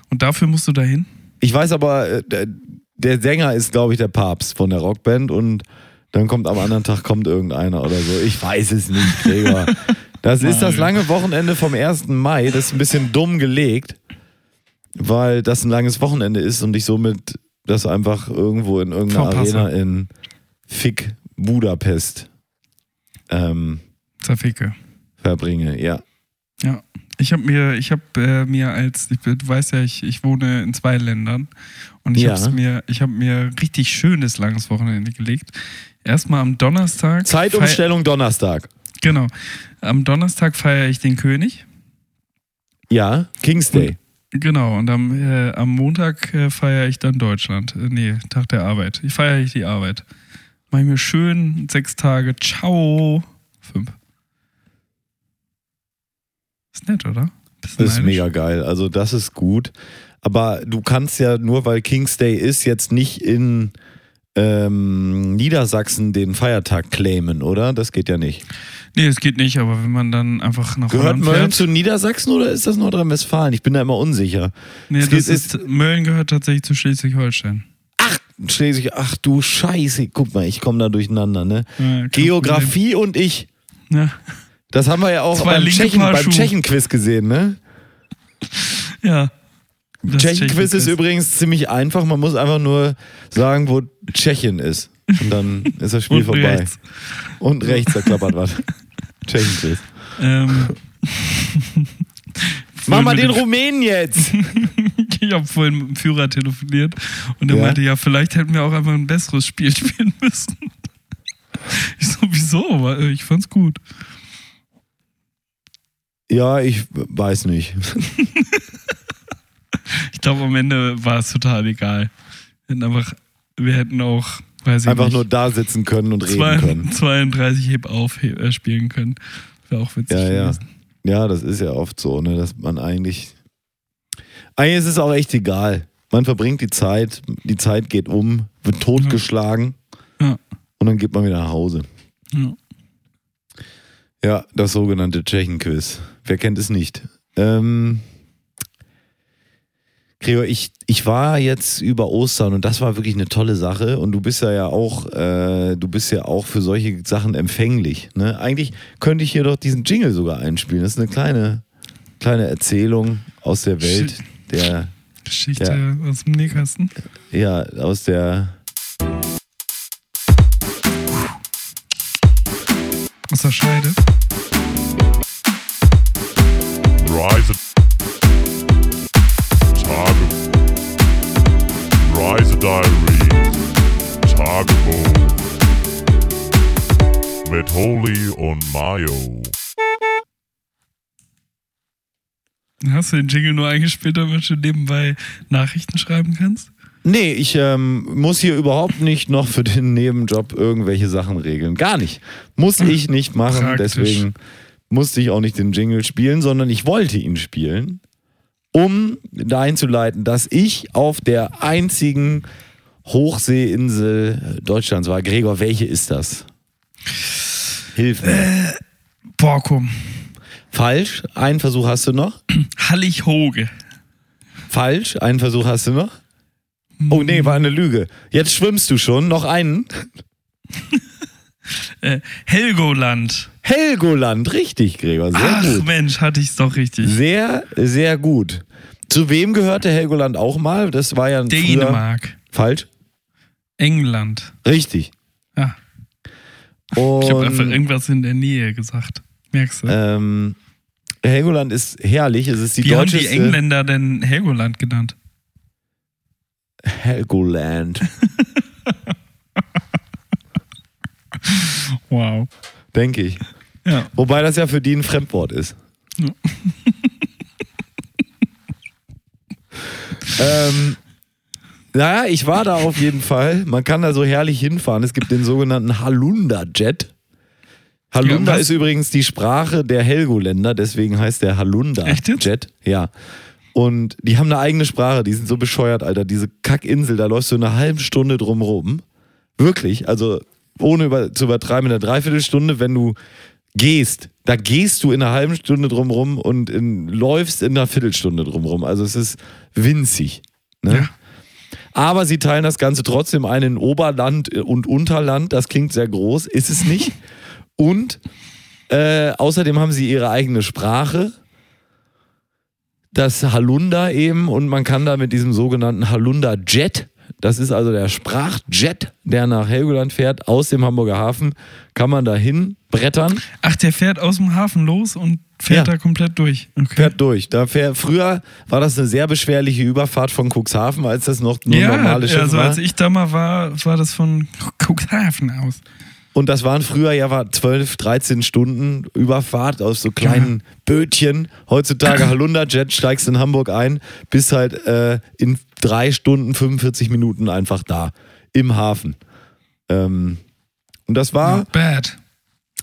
Und dafür musst du dahin? Ich weiß aber, äh, der, der Sänger ist, glaube ich, der Papst von der Rockband und dann kommt am anderen Tag kommt irgendeiner oder so. Ich weiß es nicht, Gregor. Das ist das lange Wochenende vom 1. Mai. Das ist ein bisschen dumm gelegt, weil das ein langes Wochenende ist und ich somit das einfach irgendwo in irgendeiner Verpasse. Arena in Fick Budapest ähm, Zerficke. verbringe. Ja. Ja. Ich habe mir, ich habe äh, mir als, ich, du weißt ja, ich, ich wohne in zwei Ländern und ich Ja. habe mir, ich habe mir richtig schönes langes Wochenende gelegt. Erstmal am Donnerstag. Zeitumstellung Donnerstag. Genau. Am Donnerstag feiere ich den König. Ja, King's Day. Genau. Und am, äh, am Montag äh, feiere ich dann Deutschland. Äh, nee, Tag der Arbeit. Ich feiere ich die Arbeit. Mach ich mir schön sechs Tage. Ciao. Fünf. Ist nett, oder? Bisschen Das ist neidisch. mega geil. Also das ist gut. Aber du kannst ja nur, weil King's Day ist, jetzt nicht in ähm, Niedersachsen den Feiertag claimen, oder? Das geht ja nicht. Nee, es geht nicht, aber wenn man dann einfach nach Gehört Holland Mölln fährt. zu Niedersachsen oder ist das Nordrhein-Westfalen? Ich bin da immer unsicher. Nee, Es das geht- ist, Mölln gehört tatsächlich zu Schleswig-Holstein. Schleswig, ach du Scheiße, guck mal, ich komme da durcheinander, ne? Ja, Geografie und ich. Ja. Das haben wir ja auch beim linke Tschechen. Tschechen-Quiz gesehen, ne? ja. Das Tschechen-Quiz ist übrigens ziemlich einfach. Man muss einfach nur sagen, wo Tschechien ist. Und dann ist das Spiel Und vorbei. rechts. Und rechts, da klappert was. Tschechen-Quiz. Ähm, Mach mal den Rumänen jetzt! Ich habe vorhin mit dem Führer telefoniert und er Ja? meinte, ja, vielleicht hätten wir auch einfach ein besseres Spiel spielen müssen. Ich so, wieso? Aber äh, ich fand's gut. Ja, ich weiß nicht. Ich glaube, am Ende war es total egal. Wir hätten einfach, wir hätten auch, weiß ich Einfach nicht, nur da sitzen können und reden zwei- können. 32 Heb auf äh, spielen können. Wäre auch witzig Ja, ja. gewesen. Ja, das ist ja oft so, ne, dass man eigentlich. Eigentlich ist es auch echt egal. Man verbringt die Zeit, die Zeit geht um, wird totgeschlagen Ja. und dann geht man wieder nach Hause. Ja. Ja, das sogenannte Tschechen-Quiz. Wer kennt es nicht? Ähm, Gregor, ich, ich war jetzt über Ostern und das war wirklich eine tolle Sache und du bist ja, ja auch, äh, du bist ja auch für solche Sachen empfänglich. Ne? Eigentlich könnte ich hier doch diesen Jingle sogar einspielen. Das ist eine kleine, kleine Erzählung aus der Welt, der, Geschichte aus dem Nähkasten. ja, aus der, Aus der Scheide. Rise mit Holy und Mayo. Hast du den Jingle nur eingespielt, damit du nebenbei Nachrichten schreiben kannst? Nee, ich ähm, muss hier überhaupt nicht noch für den Nebenjob irgendwelche Sachen regeln. Gar nicht. Muss ich nicht machen. Praktisch. Deswegen musste ich auch nicht den Jingle spielen, sondern ich wollte ihn spielen, um da einzuleiten, dass ich auf der einzigen Hochseeinsel Deutschlands war. Gregor, welche ist das? Hilf mir. Borkum. Falsch. Einen Versuch hast du noch. Hallig-Hoge. Falsch. Einen Versuch hast du noch. Oh nee, war eine Lüge. Jetzt schwimmst du schon. Noch einen. Äh, Helgoland. Helgoland, richtig, Gregor. Sehr Ach gut. Mensch, hatte ich's doch richtig. Sehr, sehr gut. Zu wem gehörte Helgoland auch mal? Das war ja ein früher... Dänemark. Falsch? England. Richtig. Ja, ich habe einfach Und irgendwas in der Nähe gesagt. Merkst du? ähm, Helgoland ist herrlich. Es ist die Wie haben die Engländer denn Helgoland genannt? Helgoland. Wow. Denke ich. Ja. Wobei das ja für die ein Fremdwort ist. Ja. ähm, naja, ich war da auf jeden Fall. Man kann da so herrlich hinfahren. Es gibt den sogenannten Halunda-Jet. Halunda Ja, ist übrigens die Sprache der Helgoländer, deswegen heißt der? Halunda-Jet. Ja. Und die haben eine eigene Sprache, die sind so bescheuert, Alter. Diese Kackinsel, da läufst du eine halbe Stunde drum rum. Wirklich, also ohne über, zu übertreiben, in einer Dreiviertelstunde, wenn du gehst, da gehst du in einer halben Stunde drum rum und in, läufst in einer Viertelstunde drum rum. Also es ist winzig. Ne? Ja. Aber sie teilen das Ganze trotzdem ein in Oberland und Unterland. Das klingt sehr groß, ist es nicht. Und äh, außerdem haben sie ihre eigene Sprache. Das Halunda eben. Und man kann da mit diesem sogenannten Halunda Jet, das ist also der Sprachjet, der nach Helgoland fährt, aus dem Hamburger Hafen, kann man dahin brettern. Ach, der fährt aus dem Hafen los und fährt Ja. da komplett durch. Okay. Fährt durch. Da fährt, früher war das eine sehr beschwerliche Überfahrt von Cuxhaven, als das noch nur ja, normale Schiff also war. als ich da mal war, war das von Cuxhaven aus. Und das waren früher ja war 12, 13 Stunden Überfahrt aus so kleinen Bötchen. Heutzutage Halunda-Jet, steigst in Hamburg ein, bist halt äh, in drei Stunden, 45 Minuten einfach da. Im Hafen. Ähm, und das war, Not bad.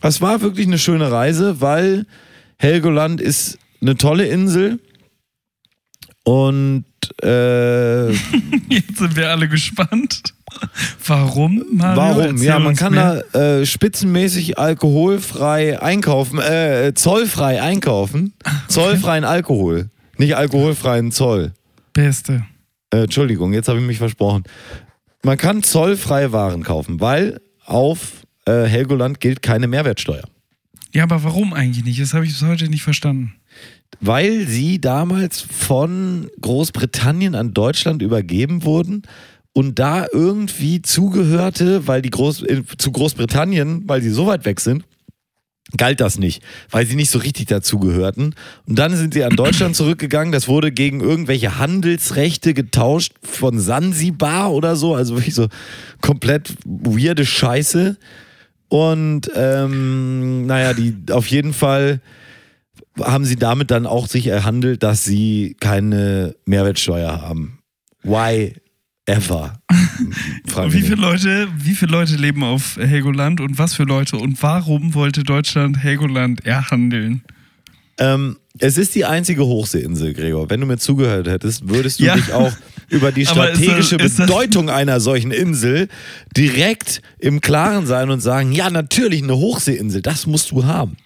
das war wirklich eine schöne Reise, weil Helgoland ist eine tolle Insel. Und äh, Jetzt sind wir alle gespannt. Warum? Mario? Warum? Ja, man kann mehr. da äh, spitzenmäßig alkoholfrei einkaufen, äh, zollfrei einkaufen. Zollfreien Alkohol. Nicht alkoholfreien Zoll. Beste. Äh, Entschuldigung, jetzt habe ich mich versprochen. Man kann zollfreie Waren kaufen, weil auf äh, Helgoland gilt keine Mehrwertsteuer. Ja, aber warum eigentlich nicht? Das habe ich bis heute nicht verstanden. Weil sie damals von Großbritannien an Deutschland übergeben wurden und da irgendwie zugehörte, weil die Groß äh, zu Großbritannien, weil sie so weit weg sind, galt das nicht, weil sie nicht so richtig dazugehörten. Und dann sind sie an Deutschland zurückgegangen. Das wurde gegen irgendwelche Handelsrechte getauscht von Sansibar oder so. Also wirklich so komplett weirde Scheiße. Und ähm, naja, die auf jeden Fall haben sie damit dann auch sich erhandelt, dass sie keine Mehrwertsteuer haben. Why ever? Fragen Wie viele. Leute, wie viele Leute leben auf Helgoland und was für Leute und warum wollte Deutschland Helgoland erhandeln? Ähm, es ist die einzige Hochseeinsel, Gregor. Wenn du mir zugehört hättest, würdest du Ja. dich auch über die strategische das- Bedeutung einer solchen Insel direkt im Klaren sein und sagen, ja, natürlich eine Hochseeinsel, das musst du haben.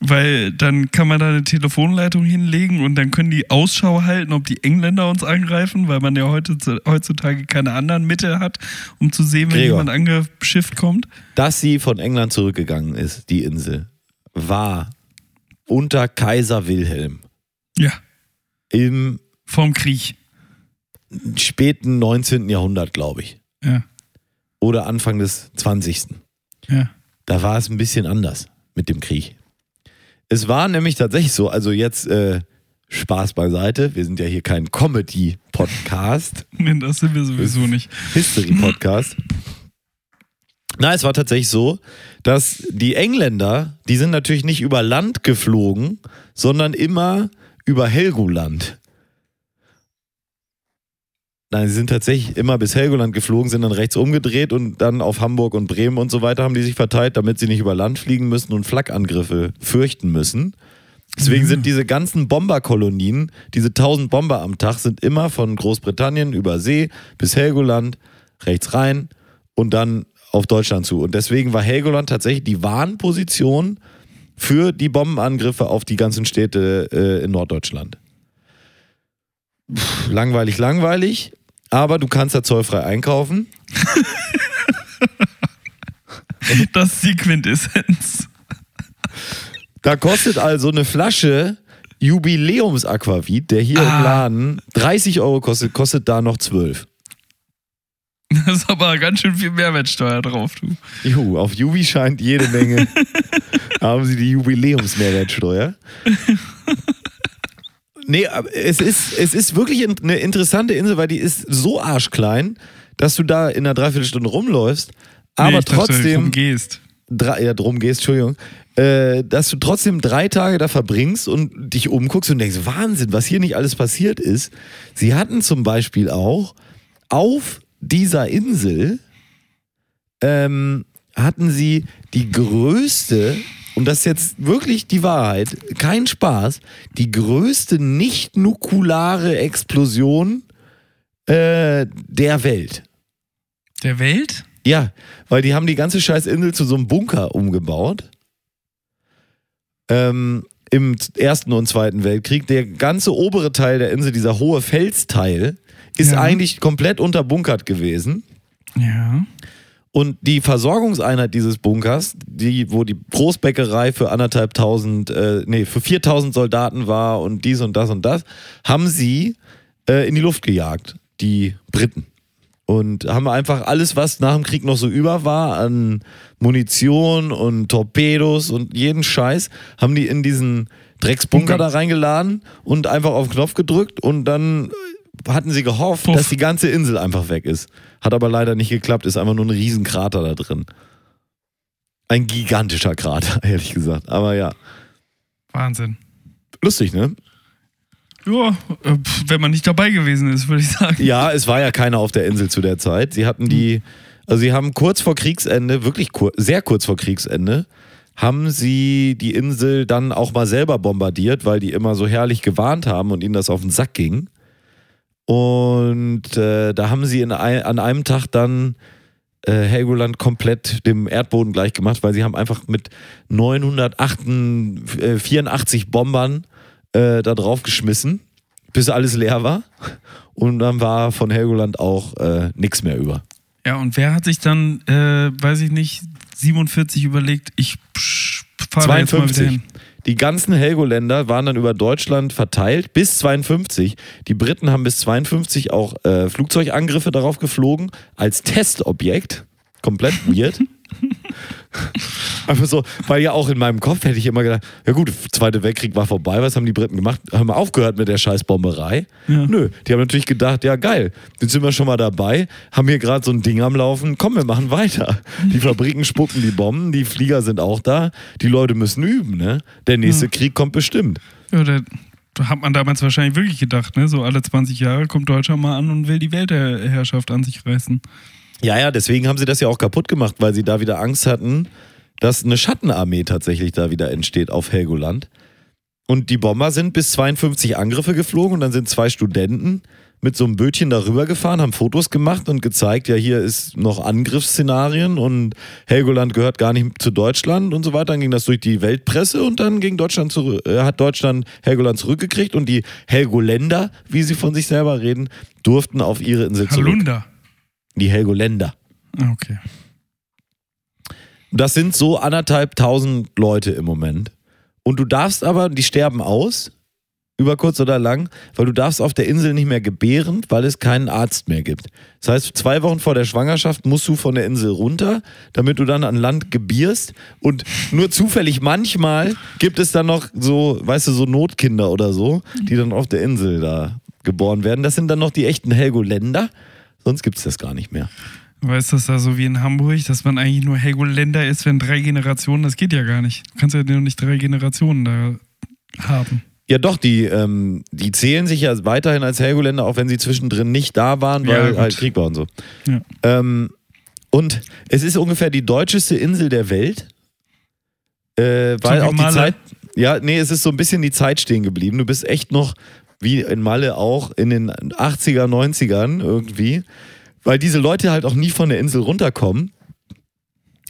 Weil dann kann man da eine Telefonleitung hinlegen und dann können die Ausschau halten, ob die Engländer uns angreifen, weil man ja heute, heutzutage keine anderen Mittel hat, um zu sehen, wenn Gregor. jemand angeschifft kommt. Dass sie von England zurückgegangen ist, die Insel, war unter Kaiser Wilhelm Ja, im vorm Krieg. späten 19. Jahrhundert, glaube ich. Ja, Oder Anfang des 20. ja. Da war es ein bisschen anders mit dem Krieg. Es war nämlich tatsächlich so, also jetzt äh, Spaß beiseite, wir sind ja hier kein Comedy-Podcast, Nee, das sind wir sowieso nicht. History-Podcast. Nein, es war tatsächlich so, dass die Engländer, die sind natürlich nicht über Land geflogen, sondern immer über Helgoland. Nein, sie sind tatsächlich immer bis Helgoland geflogen, sind dann rechts umgedreht und dann auf Hamburg und Bremen und so weiter haben die sich verteilt, damit sie nicht über Land fliegen müssen und Flakangriffe fürchten müssen. Deswegen sind diese ganzen Bomberkolonien, diese 1000 Bomber am Tag, sind immer von Großbritannien über See bis Helgoland, rechts rein und dann auf Deutschland zu. Und deswegen war Helgoland tatsächlich die Warnposition für die Bombenangriffe auf die ganzen Städte äh, in Norddeutschland. Pff, langweilig, langweilig, aber du kannst da zollfrei einkaufen. Das ist die Quintessenz. Da kostet also eine Flasche Jubiläumsaquavit, der hier Ah. im Laden 30 Euro kostet, kostet da noch 12. Da ist aber ganz schön viel Mehrwertsteuer drauf, du. Juhu, auf Jubi scheint jede Menge. haben sie die Jubiläumsmehrwertsteuer. Nee, aber es ist, es ist wirklich in- eine interessante Insel, weil die ist so arschklein, dass du da in einer Dreiviertelstunde rumläufst, aber nee, ich dachte, trotzdem. komm, gehst. drei, ja, drum gehst, Entschuldigung, äh, dass du trotzdem drei Tage da verbringst und dich umguckst und denkst, Wahnsinn, was hier nicht alles passiert ist. Sie hatten zum Beispiel auch auf dieser Insel ähm, hatten sie die größte, und das ist jetzt wirklich die Wahrheit, kein Spaß, die größte nicht-nukulare Explosion äh, der Welt. Der Welt? Ja, weil die haben die ganze scheiß Insel zu so einem Bunker umgebaut. Ähm, Im Ersten und Zweiten Weltkrieg. Der ganze obere Teil der Insel, dieser hohe Felsteil, ist Ja. eigentlich komplett unterbunkert gewesen. Ja. Und die Versorgungseinheit dieses Bunkers, die, wo die Großbäckerei für anderthalb tausend, äh, nee, für 4000 Soldaten war und dies und das und das, haben sie äh, in die Luft gejagt, die Briten. Und haben einfach alles, was nach dem Krieg noch so über war, an Munition und Torpedos und jeden Scheiß, haben die in diesen Drecksbunker da reingeladen und einfach auf den Knopf gedrückt und dann hatten sie gehofft, Puff. dass die ganze Insel einfach weg ist. Hat aber leider nicht geklappt, ist einfach nur ein Riesenkrater da drin. Ein gigantischer Krater, ehrlich gesagt. Aber ja, Wahnsinn. lustig, ne? Ja, äh, wenn man nicht dabei gewesen ist, würde ich sagen. Ja, es war ja keiner auf der Insel zu der Zeit. Sie hatten die, also sie haben kurz vor Kriegsende, wirklich kur sehr kurz vor Kriegsende, haben sie die Insel dann auch mal selber bombardiert, weil die immer so herrlich gewarnt haben und ihnen das auf den Sack ging. Und äh, da haben sie in ein, an einem Tag dann äh, Helgoland komplett dem Erdboden gleich gemacht, weil sie haben einfach mit 984 Bombern äh, da drauf geschmissen, bis alles leer war. Und dann war von Helgoland auch äh, nichts mehr über. Ja, und wer hat sich dann, äh, weiß ich nicht, 47 überlegt, ich fahre da jetzt mal wieder 52. hin. Die ganzen Helgoländer waren dann über Deutschland verteilt bis 52. Die Briten haben bis 52 auch äh, Flugzeugangriffe darauf geflogen als Testobjekt. Komplett weird. Einfach so, weil ja auch in meinem Kopf hätte ich immer gedacht, ja gut, Zweiter Weltkrieg war vorbei, was haben die Briten gemacht? Haben wir aufgehört mit der Scheißbomberei? Ja. Nö, die haben natürlich gedacht, ja geil, jetzt sind wir schon mal dabei, haben hier gerade so ein Ding am Laufen, komm, wir machen weiter. Die Fabriken spucken die Bomben, die Flieger sind auch da, die Leute müssen üben, ne? Der nächste Krieg kommt bestimmt. Ja, da, da hat man damals wahrscheinlich wirklich gedacht, ne? So alle 20 Jahre kommt Deutschland mal an und will die Weltherrschaft an sich reißen. Ja, ja, deswegen haben sie das ja auch kaputt gemacht, weil sie da wieder Angst hatten, dass eine Schattenarmee tatsächlich da wieder entsteht auf Helgoland. Und die Bomber sind bis 52 Angriffe geflogen und dann sind zwei Studenten mit so einem Bötchen darüber gefahren, haben Fotos gemacht und gezeigt, ja, hier ist noch Angriffsszenarien und Helgoland gehört gar nicht zu Deutschland und so weiter. Dann ging das durch die Weltpresse und dann ging Deutschland zurück, äh, hat Deutschland Helgoland zurückgekriegt und die Helgoländer, wie sie von sich selber reden, durften auf ihre Insel zurück. Halunda. Die Helgoländer. Ah, Okay. Das sind so anderthalb tausend Leute im Moment. Und du darfst aber, die sterben aus, über kurz oder lang, weil du darfst auf der Insel nicht mehr gebären, weil es keinen Arzt mehr gibt. Das heißt, zwei Wochen vor der Schwangerschaft musst du von der Insel runter, damit du dann an Land gebierst. Und nur zufällig manchmal gibt es dann noch so, weißt du, so Notkinder oder so, die dann auf der Insel da geboren werden. Das sind dann noch die echten Helgoländer. Sonst gibt es das gar nicht mehr. Weißt du, das da so wie in Hamburg, dass man eigentlich nur Helgoländer ist, wenn drei Generationen, das geht ja gar nicht. Du kannst ja nur nicht drei Generationen da haben. Ja, doch, die, ähm, die zählen sich ja weiterhin als Helgoländer, auch wenn sie zwischendrin nicht da waren, Ja, weil gut. halt Krieg war und so. Ja. Ähm, und es ist ungefähr die deutscheste Insel der Welt. Äh, weil auch die? Zeit. Ja, nee, es ist so ein bisschen die Zeit stehen geblieben. Du bist echt noch, wie in Malle auch, in den 80er, 90ern irgendwie. Weil diese Leute halt auch nie von der Insel runterkommen.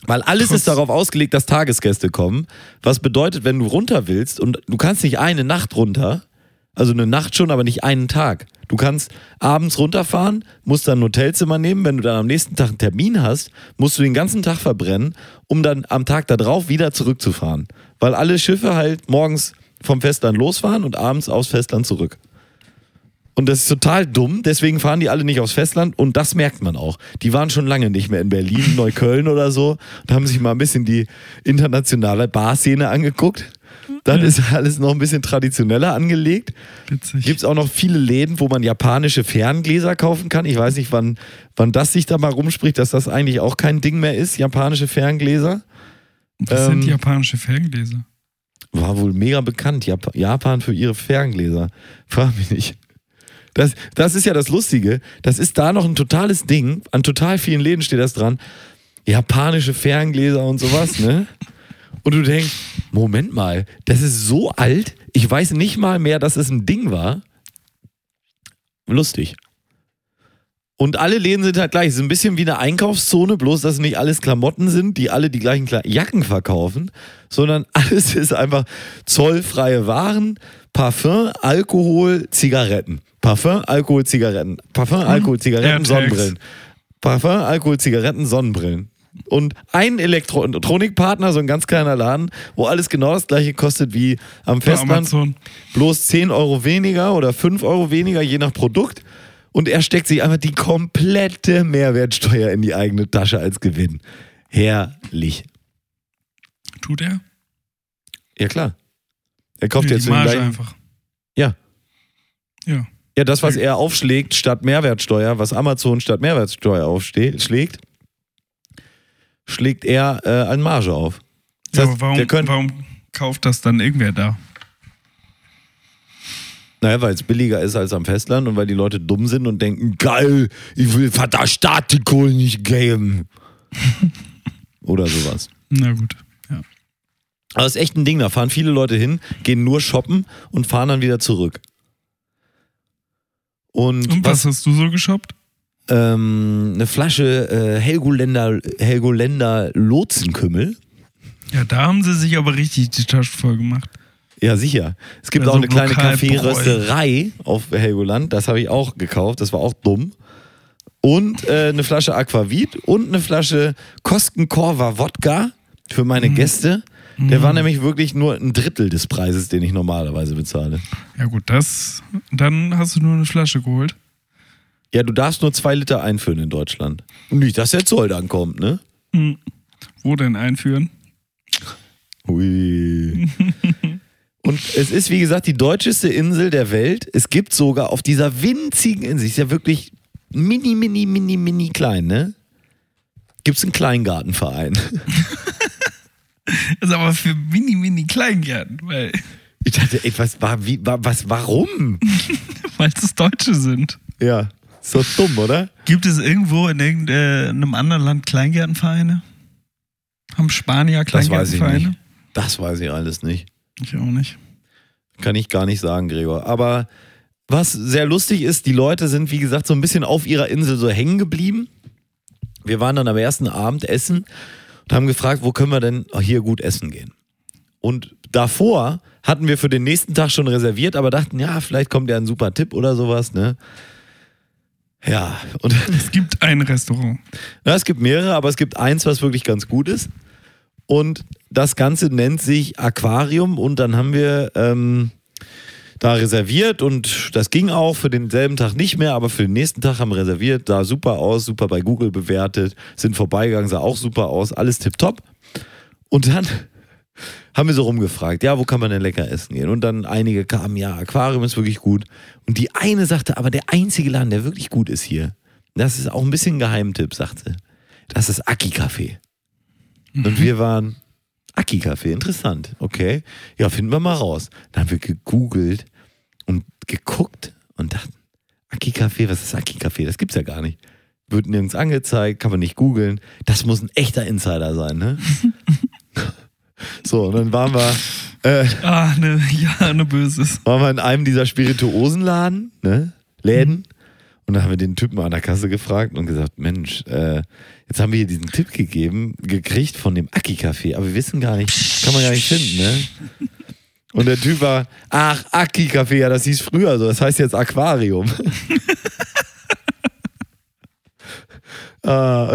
Weil alles Trotz- ist darauf ausgelegt, dass Tagesgäste kommen. Was bedeutet, wenn du runter willst und du kannst nicht eine Nacht runter, also eine Nacht schon, aber nicht einen Tag. Du kannst abends runterfahren, musst dann ein Hotelzimmer nehmen. Wenn du dann am nächsten Tag einen Termin hast, musst du den ganzen Tag verbrennen, um dann am Tag darauf wieder zurückzufahren. Weil alle Schiffe halt morgens vom Festland losfahren und abends aufs Festland zurück. Und das ist total dumm, deswegen fahren die alle nicht aufs Festland und das merkt man auch. Die waren schon lange nicht mehr in Berlin, Neukölln oder so und haben sich mal ein bisschen die internationale Barszene angeguckt. Dann ist alles noch ein bisschen traditioneller angelegt. Gibt es auch noch viele Läden, wo man japanische Ferngläser kaufen kann. Ich weiß nicht, wann, wann das sich da mal rumspricht, dass das eigentlich auch kein Ding mehr ist, japanische Ferngläser. Was Ähm, sind japanische Ferngläser? War wohl mega bekannt, Jap Japan für ihre Ferngläser. Frag mich nicht. Das, das ist ja das Lustige. Das ist da noch ein totales Ding. An total vielen Läden steht das dran. Japanische Ferngläser und sowas, ne? Und du denkst, Moment mal, das ist so alt. Ich weiß nicht mal mehr, dass es ein Ding war. Lustig. Und alle Läden sind halt gleich. Es ist ein bisschen wie eine Einkaufszone, bloß dass nicht alles Klamotten sind, die alle die gleichen Kle Jacken verkaufen, sondern alles ist einfach zollfreie Waren, Parfum, Alkohol, Zigaretten. Parfum, Alkohol, Zigaretten. Parfum, Alkohol, Zigaretten. Sonnenbrillen. Parfum, Alkohol, Zigaretten, Sonnenbrillen. Und ein Elektronikpartner, so ein ganz kleiner Laden, wo alles genau das gleiche kostet wie am Festland bloß 10 Euro weniger oder 5 Euro weniger, je nach Produkt. Und er steckt sich einfach die komplette Mehrwertsteuer in die eigene Tasche als Gewinn. Herrlich. Tut er? Ja, klar. Er kauft Nee, jetzt die den Marge gleichen. einfach. Ja. Ja. Ja, das, was er aufschlägt statt Mehrwertsteuer, was Amazon statt Mehrwertsteuer aufschlägt, schlägt er äh, an Marge auf. Das ja heißt, aber warum, könnte- warum kauft das dann irgendwer da? Naja, weil es billiger ist als am Festland und weil die Leute dumm sind und denken, geil, ich will Vater Staat die Kohle nicht geben. Oder sowas. Na gut. Ja. Aber das ist echt ein Ding, da fahren viele Leute hin, gehen nur shoppen und fahren dann wieder zurück. Und, Und was hast du so geshoppt? Ähm, eine Flasche äh, Helgoländer, Helgoländer Lotsenkümmel. Ja, da haben sie sich aber richtig die Tasche voll gemacht. Ja, sicher. Es gibt Ja, auch eine kleine. Kaffeerösterei auf Helgoland. Das habe ich auch gekauft. Das war auch dumm. Und äh, eine Flasche Aquavit und eine Flasche Koskenkorva Wodka für meine Mhm. Gäste. Der war nämlich wirklich nur ein Drittel des Preises, den ich normalerweise bezahle. Ja gut, das. Dann hast du nur eine Flasche geholt. Ja, du darfst nur zwei Liter einfüllen in Deutschland. Und nicht, dass der Zoll dann kommt, ne? Wo denn einführen? Hui. Und es ist, wie gesagt, die deutscheste Insel der Welt. Es gibt sogar auf dieser winzigen Insel, ist ja wirklich mini, mini, mini, mini klein, ne? Gibt es einen Kleingartenverein. Das ist aber für mini, mini Kleingärten, weil Ich dachte, ey, was, war, wie, war, was, warum? weil es Deutsche sind. Ja, doch dumm, oder? Gibt es irgendwo in irgendeinem anderen Land Kleingärtenvereine? Haben Spanier Das weiß ich Kleingärtenvereine? nicht. Das weiß ich alles nicht. Ich auch nicht. Kann ich gar nicht sagen, Gregor. Aber was sehr lustig ist, die Leute sind, wie gesagt, so ein bisschen auf ihrer Insel so hängen geblieben. Wir waren dann am ersten Abend essen und haben gefragt, wo können wir denn hier gut essen gehen? Und davor hatten wir für den nächsten Tag schon reserviert, aber dachten, ja, vielleicht kommt ja ein super Tipp oder sowas, ne? Ja, und Es gibt ein Restaurant. ja, es gibt mehrere, aber es gibt eins, was wirklich ganz gut ist. Und das Ganze nennt sich Aquarium und dann haben wir ähm, da reserviert und das ging auch für denselben Tag nicht mehr, aber für den nächsten Tag haben wir reserviert, sah super aus, super bei Google bewertet, sind vorbeigegangen, sah auch super aus, alles tipptopp. Und dann haben wir so rumgefragt, ja, wo kann man denn lecker essen gehen? Und dann einige kamen, ja, Aquarium ist wirklich gut. Und die eine sagte, aber der einzige Laden, der wirklich gut ist hier, das ist auch ein bisschen ein Geheimtipp, sagt sie. Das ist Aki Café. Und wir waren, Aki Café, interessant, okay. Ja, finden wir mal raus. Dann haben wir gegoogelt und geguckt und dachten, Aki Café, was ist Aki Café? Das gibt's ja gar nicht. Wird nirgends angezeigt, kann man nicht googeln. Das muss ein echter Insider sein, ne? so, und dann waren wir, äh, Ah, ne, ja, ne Böses. waren wir in einem dieser Spirituosenladen, ne? Läden. Und dann haben wir den Typen an der Kasse gefragt und gesagt, Mensch, äh, jetzt haben wir hier diesen Tipp gegeben, gekriegt von dem Aki-Café, aber wir wissen gar nicht, kann man gar nicht finden, ne? Und der Typ war, ach, Aki-Café, ja, das hieß früher so, das heißt jetzt Aquarium. Ah,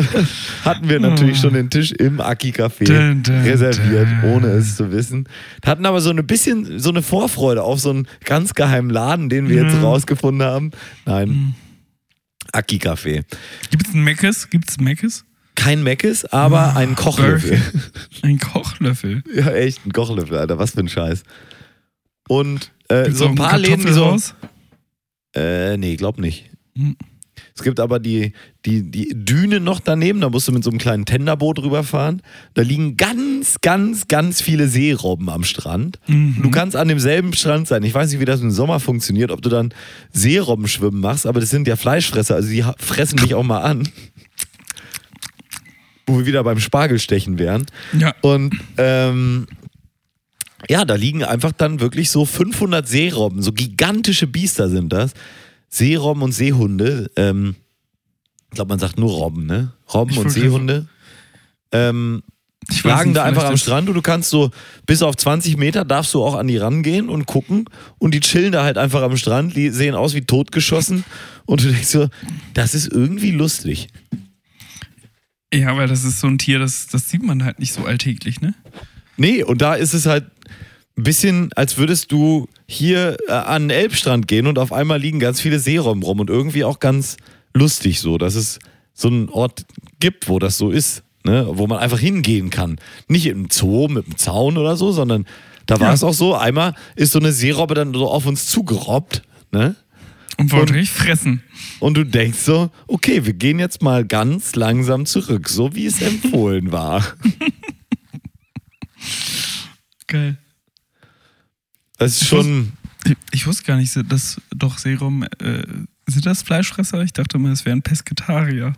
hatten wir natürlich schon den Tisch im Aki-Café reserviert, dun. ohne es zu wissen. Hatten aber so ein bisschen so eine Vorfreude auf so einen ganz geheimen Laden, den wir jetzt Mhm. rausgefunden haben. Nein, Aki-Café. Gibt's ein Meckes? Gibt's Meckes? Kein Meckes, aber ein Kochlöffel. Ein Kochlöffel. ja, echt, ein Kochlöffel, Alter, was für ein Scheiß. Und äh, so ein einen paar Läden, die so. Äh, nee, glaub nicht. Hm. Es gibt aber die, die, die Düne noch daneben, da musst du mit so einem kleinen Tenderboot rüberfahren. Da liegen ganz, ganz, ganz viele Seerobben am Strand. Du kannst an demselben Strand sein. Ich weiß nicht, wie das im Sommer funktioniert, ob du dann Seerobbenschwimmen machst, aber das sind ja Fleischfresser, also die fressen dich auch mal an. Wo wir wieder beim Spargelstechen wären. Ja. Und ähm, ja, da liegen einfach dann wirklich so 500 Seerobben, so gigantische Biester sind das. Seerobben und Seehunde. Ähm, ich glaube, man sagt nur Robben, ne? Robben Ich und Seehunde. Ähm, Ich lagen da einfach am Strand und du kannst so bis auf 20 Meter darfst du auch an die rangehen und gucken und die chillen da halt einfach am Strand, die sehen aus wie totgeschossen und du denkst so, das ist irgendwie lustig. Ja, weil das ist so ein Tier, das, das sieht man halt nicht so alltäglich, ne? Nee, und da ist es halt ein bisschen, als würdest du hier äh, an den Elbstrand gehen und auf einmal liegen ganz viele Seerobben rum und irgendwie auch ganz lustig so, dass es so einen Ort gibt, wo das so ist, ne? wo man einfach hingehen kann. Nicht im Zoo mit einem Zaun oder so, sondern da war Ja. es auch so, einmal ist so eine Seerobbe dann so auf uns zugerobbt, ne? Und wollte richtig fressen. Und du denkst so, okay, wir gehen jetzt mal ganz langsam zurück, so wie es empfohlen war. Geil. Das ist schon, Ich, ich wusste gar nicht, dass doch Serum, äh, sind das Fleischfresser? Ich dachte immer, es wären Pesketarier.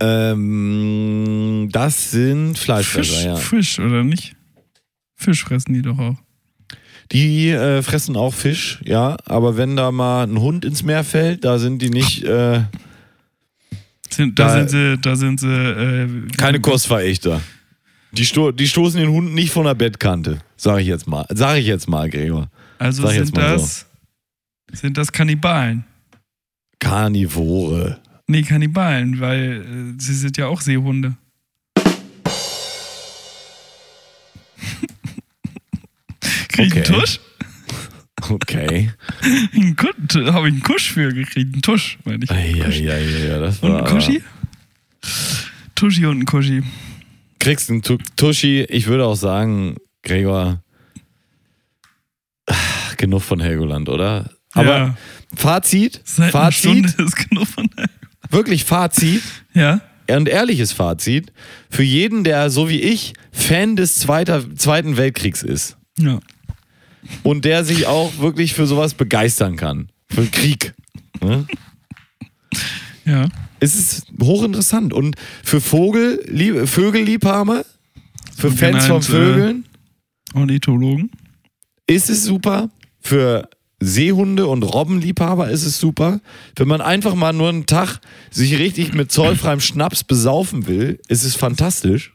Ähm, das sind Fleischfresser, Fisch, ja. Fisch, oder nicht? Fisch fressen die doch auch. Die äh, fressen auch Fisch, ja, aber wenn da mal ein Hund ins Meer fällt, da sind die nicht äh, Sind, da, Da- sind sie, da sind sie, äh, keine Kostverächter. Die, sto die stoßen den Hund nicht von der Bettkante, sag ich jetzt mal. Sag ich jetzt mal, Gregor. Also sag sind das, sind das Kannibalen? Karnivore. Nee, Kannibalen, weil äh, sie sind ja auch Seehunde. Krieg ich Okay. einen Tusch? Okay. Habe ich einen Kusch für gekriegt. Einen Tusch, meine ich. Ja, ja, ja, ja, das Und war. ein Kuschi? Tuschi und ein Kuschi. Kriegst einen Tu- Tuschi. Ich würde auch sagen, Gregor, ah, genug von Helgoland, oder? Aber ja, Fazit, seit Fazit, ist genug von der. wirklich Fazit. Ja, und ehrliches Fazit, für jeden, der so wie ich Fan des Zweiter, Zweiten Weltkriegs ist ja. und der sich auch wirklich für sowas begeistern kann, für Krieg, ne, Ja. Ist es hochinteressant. Und für Vogel, Lieb- Vögelliebhaber, für Fans von äh, Vögeln, Ornithologen. ist es super. Für Seehunde und Robbenliebhaber ist es super. Wenn man einfach mal nur einen Tag sich richtig mit zollfreiem Schnaps besaufen will, ist es fantastisch.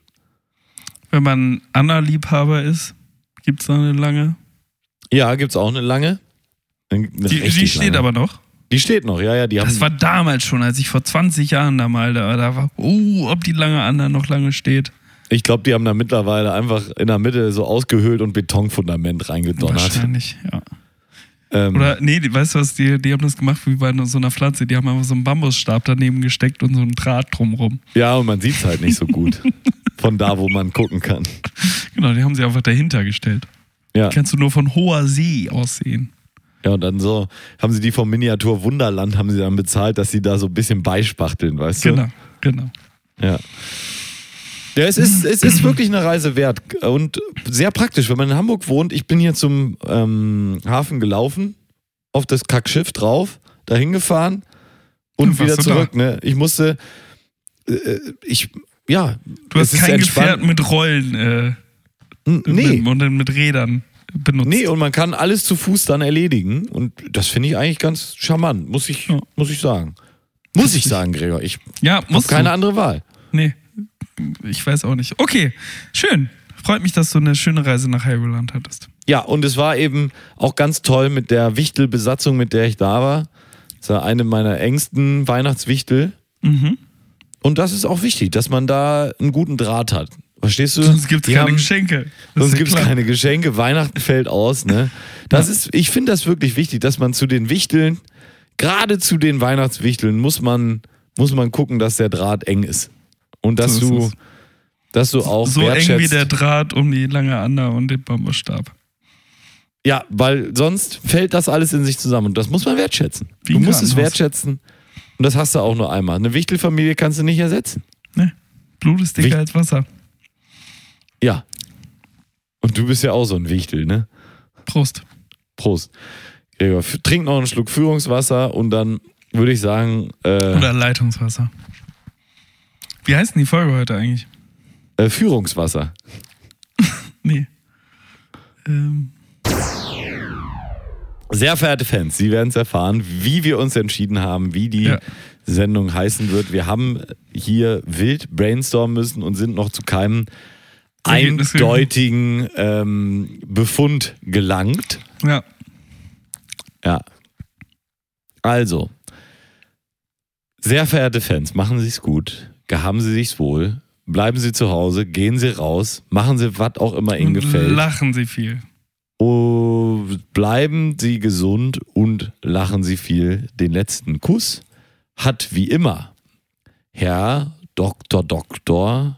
Wenn man Anna-Liebhaber ist, gibt es da eine lange. Ja, gibt's auch eine lange. Eine Die, die steht lange. aber noch. Die steht noch, ja, ja, die haben. Das war damals schon, als ich vor 20 Jahren da mal da, da war. Oh, ob die lange Anna noch lange steht. ich glaube, die haben da mittlerweile einfach in der Mitte so ausgehöhlt und Betonfundament reingedonnert. Wahrscheinlich, ja. Ähm, Oder, nee, die, weißt du was, die, die haben das gemacht wie bei so einer Pflanze. Die haben einfach so einen Bambusstab daneben gesteckt und so einen Draht drumrum. ja, und man sieht's halt nicht so gut. von da, wo man gucken kann. Genau, die haben sie einfach dahinter gestellt. Ja. Kannst du nur von hoher See aus sehen. Ja, und dann so haben sie die vom Miniatur Wunderland haben sie dann bezahlt, dass sie da so ein bisschen beispachteln, weißt du? Genau, genau. Ja. Ja, es ist, es ist wirklich eine Reise wert und sehr praktisch, wenn man in Hamburg wohnt. Ich bin hier zum ähm, Hafen gelaufen, auf das Kackschiff drauf, dahin gefahren und wieder zurück. Ne? Ich musste, äh, ich, ja. Du hast kein. Gefährt mit Rollen äh, Nee, und dann mit Rädern benutzt. nee, und man kann alles zu Fuß dann erledigen und das finde ich eigentlich ganz charmant, muss ich, Ja. muss ich sagen. Muss ich sagen, Gregor. Ich ja, habe keine du. andere Wahl. Nee, ich weiß auch nicht. Okay, schön. Freut mich, dass du eine schöne Reise nach Helgoland hattest. Ja, und es war eben auch ganz toll mit der Wichtelbesatzung, mit der ich da war. Das war eine meiner engsten Weihnachtswichtel. Mhm. Und das ist auch wichtig, dass man da einen guten Draht hat. Verstehst du? Sonst gibt es keine haben- Geschenke. Das Sonst ja gibt es keine Geschenke. Weihnachten fällt aus. Ne? Das ist, ich finde das wirklich wichtig, dass man zu den Wichteln, gerade zu den Weihnachtswichteln, muss man, muss man gucken, dass der Draht eng ist. Und dass So du, dass du auch So eng wie der Draht um die lange Anna und den Bambusstab. Ja, weil sonst fällt das alles in sich zusammen und das muss man wertschätzen. Wie du musst es wertschätzen und das hast du auch nur einmal. Eine Wichtelfamilie kannst du nicht ersetzen. Ne? Blut ist dicker Wie- als Wasser. Ja. Und du bist ja auch so ein Wichtel, ne? Prost. Prost. Gregor, trink noch einen Schluck Führungswasser und dann würde ich sagen, äh, Oder Leitungswasser. Wie heißt denn die Folge heute eigentlich? äh, Führungswasser. Nee. Ähm, Sehr verehrte Fans, Sie werden es erfahren, wie wir uns entschieden haben, wie die Ja. Sendung heißen wird. Wir haben hier wild brainstormen müssen und sind noch zu keinem eindeutigen ähm, Befund gelangt. ja. Ja. Also, sehr verehrte Fans, machen Sie es gut, gehaben Sie sich's wohl, bleiben Sie zu Hause, gehen Sie raus, machen Sie was auch immer Ihnen Und gefällt. lachen sie viel. Oh, bleiben Sie gesund und lachen Sie viel. Den letzten Kuss hat wie immer Herr Dr. Doktor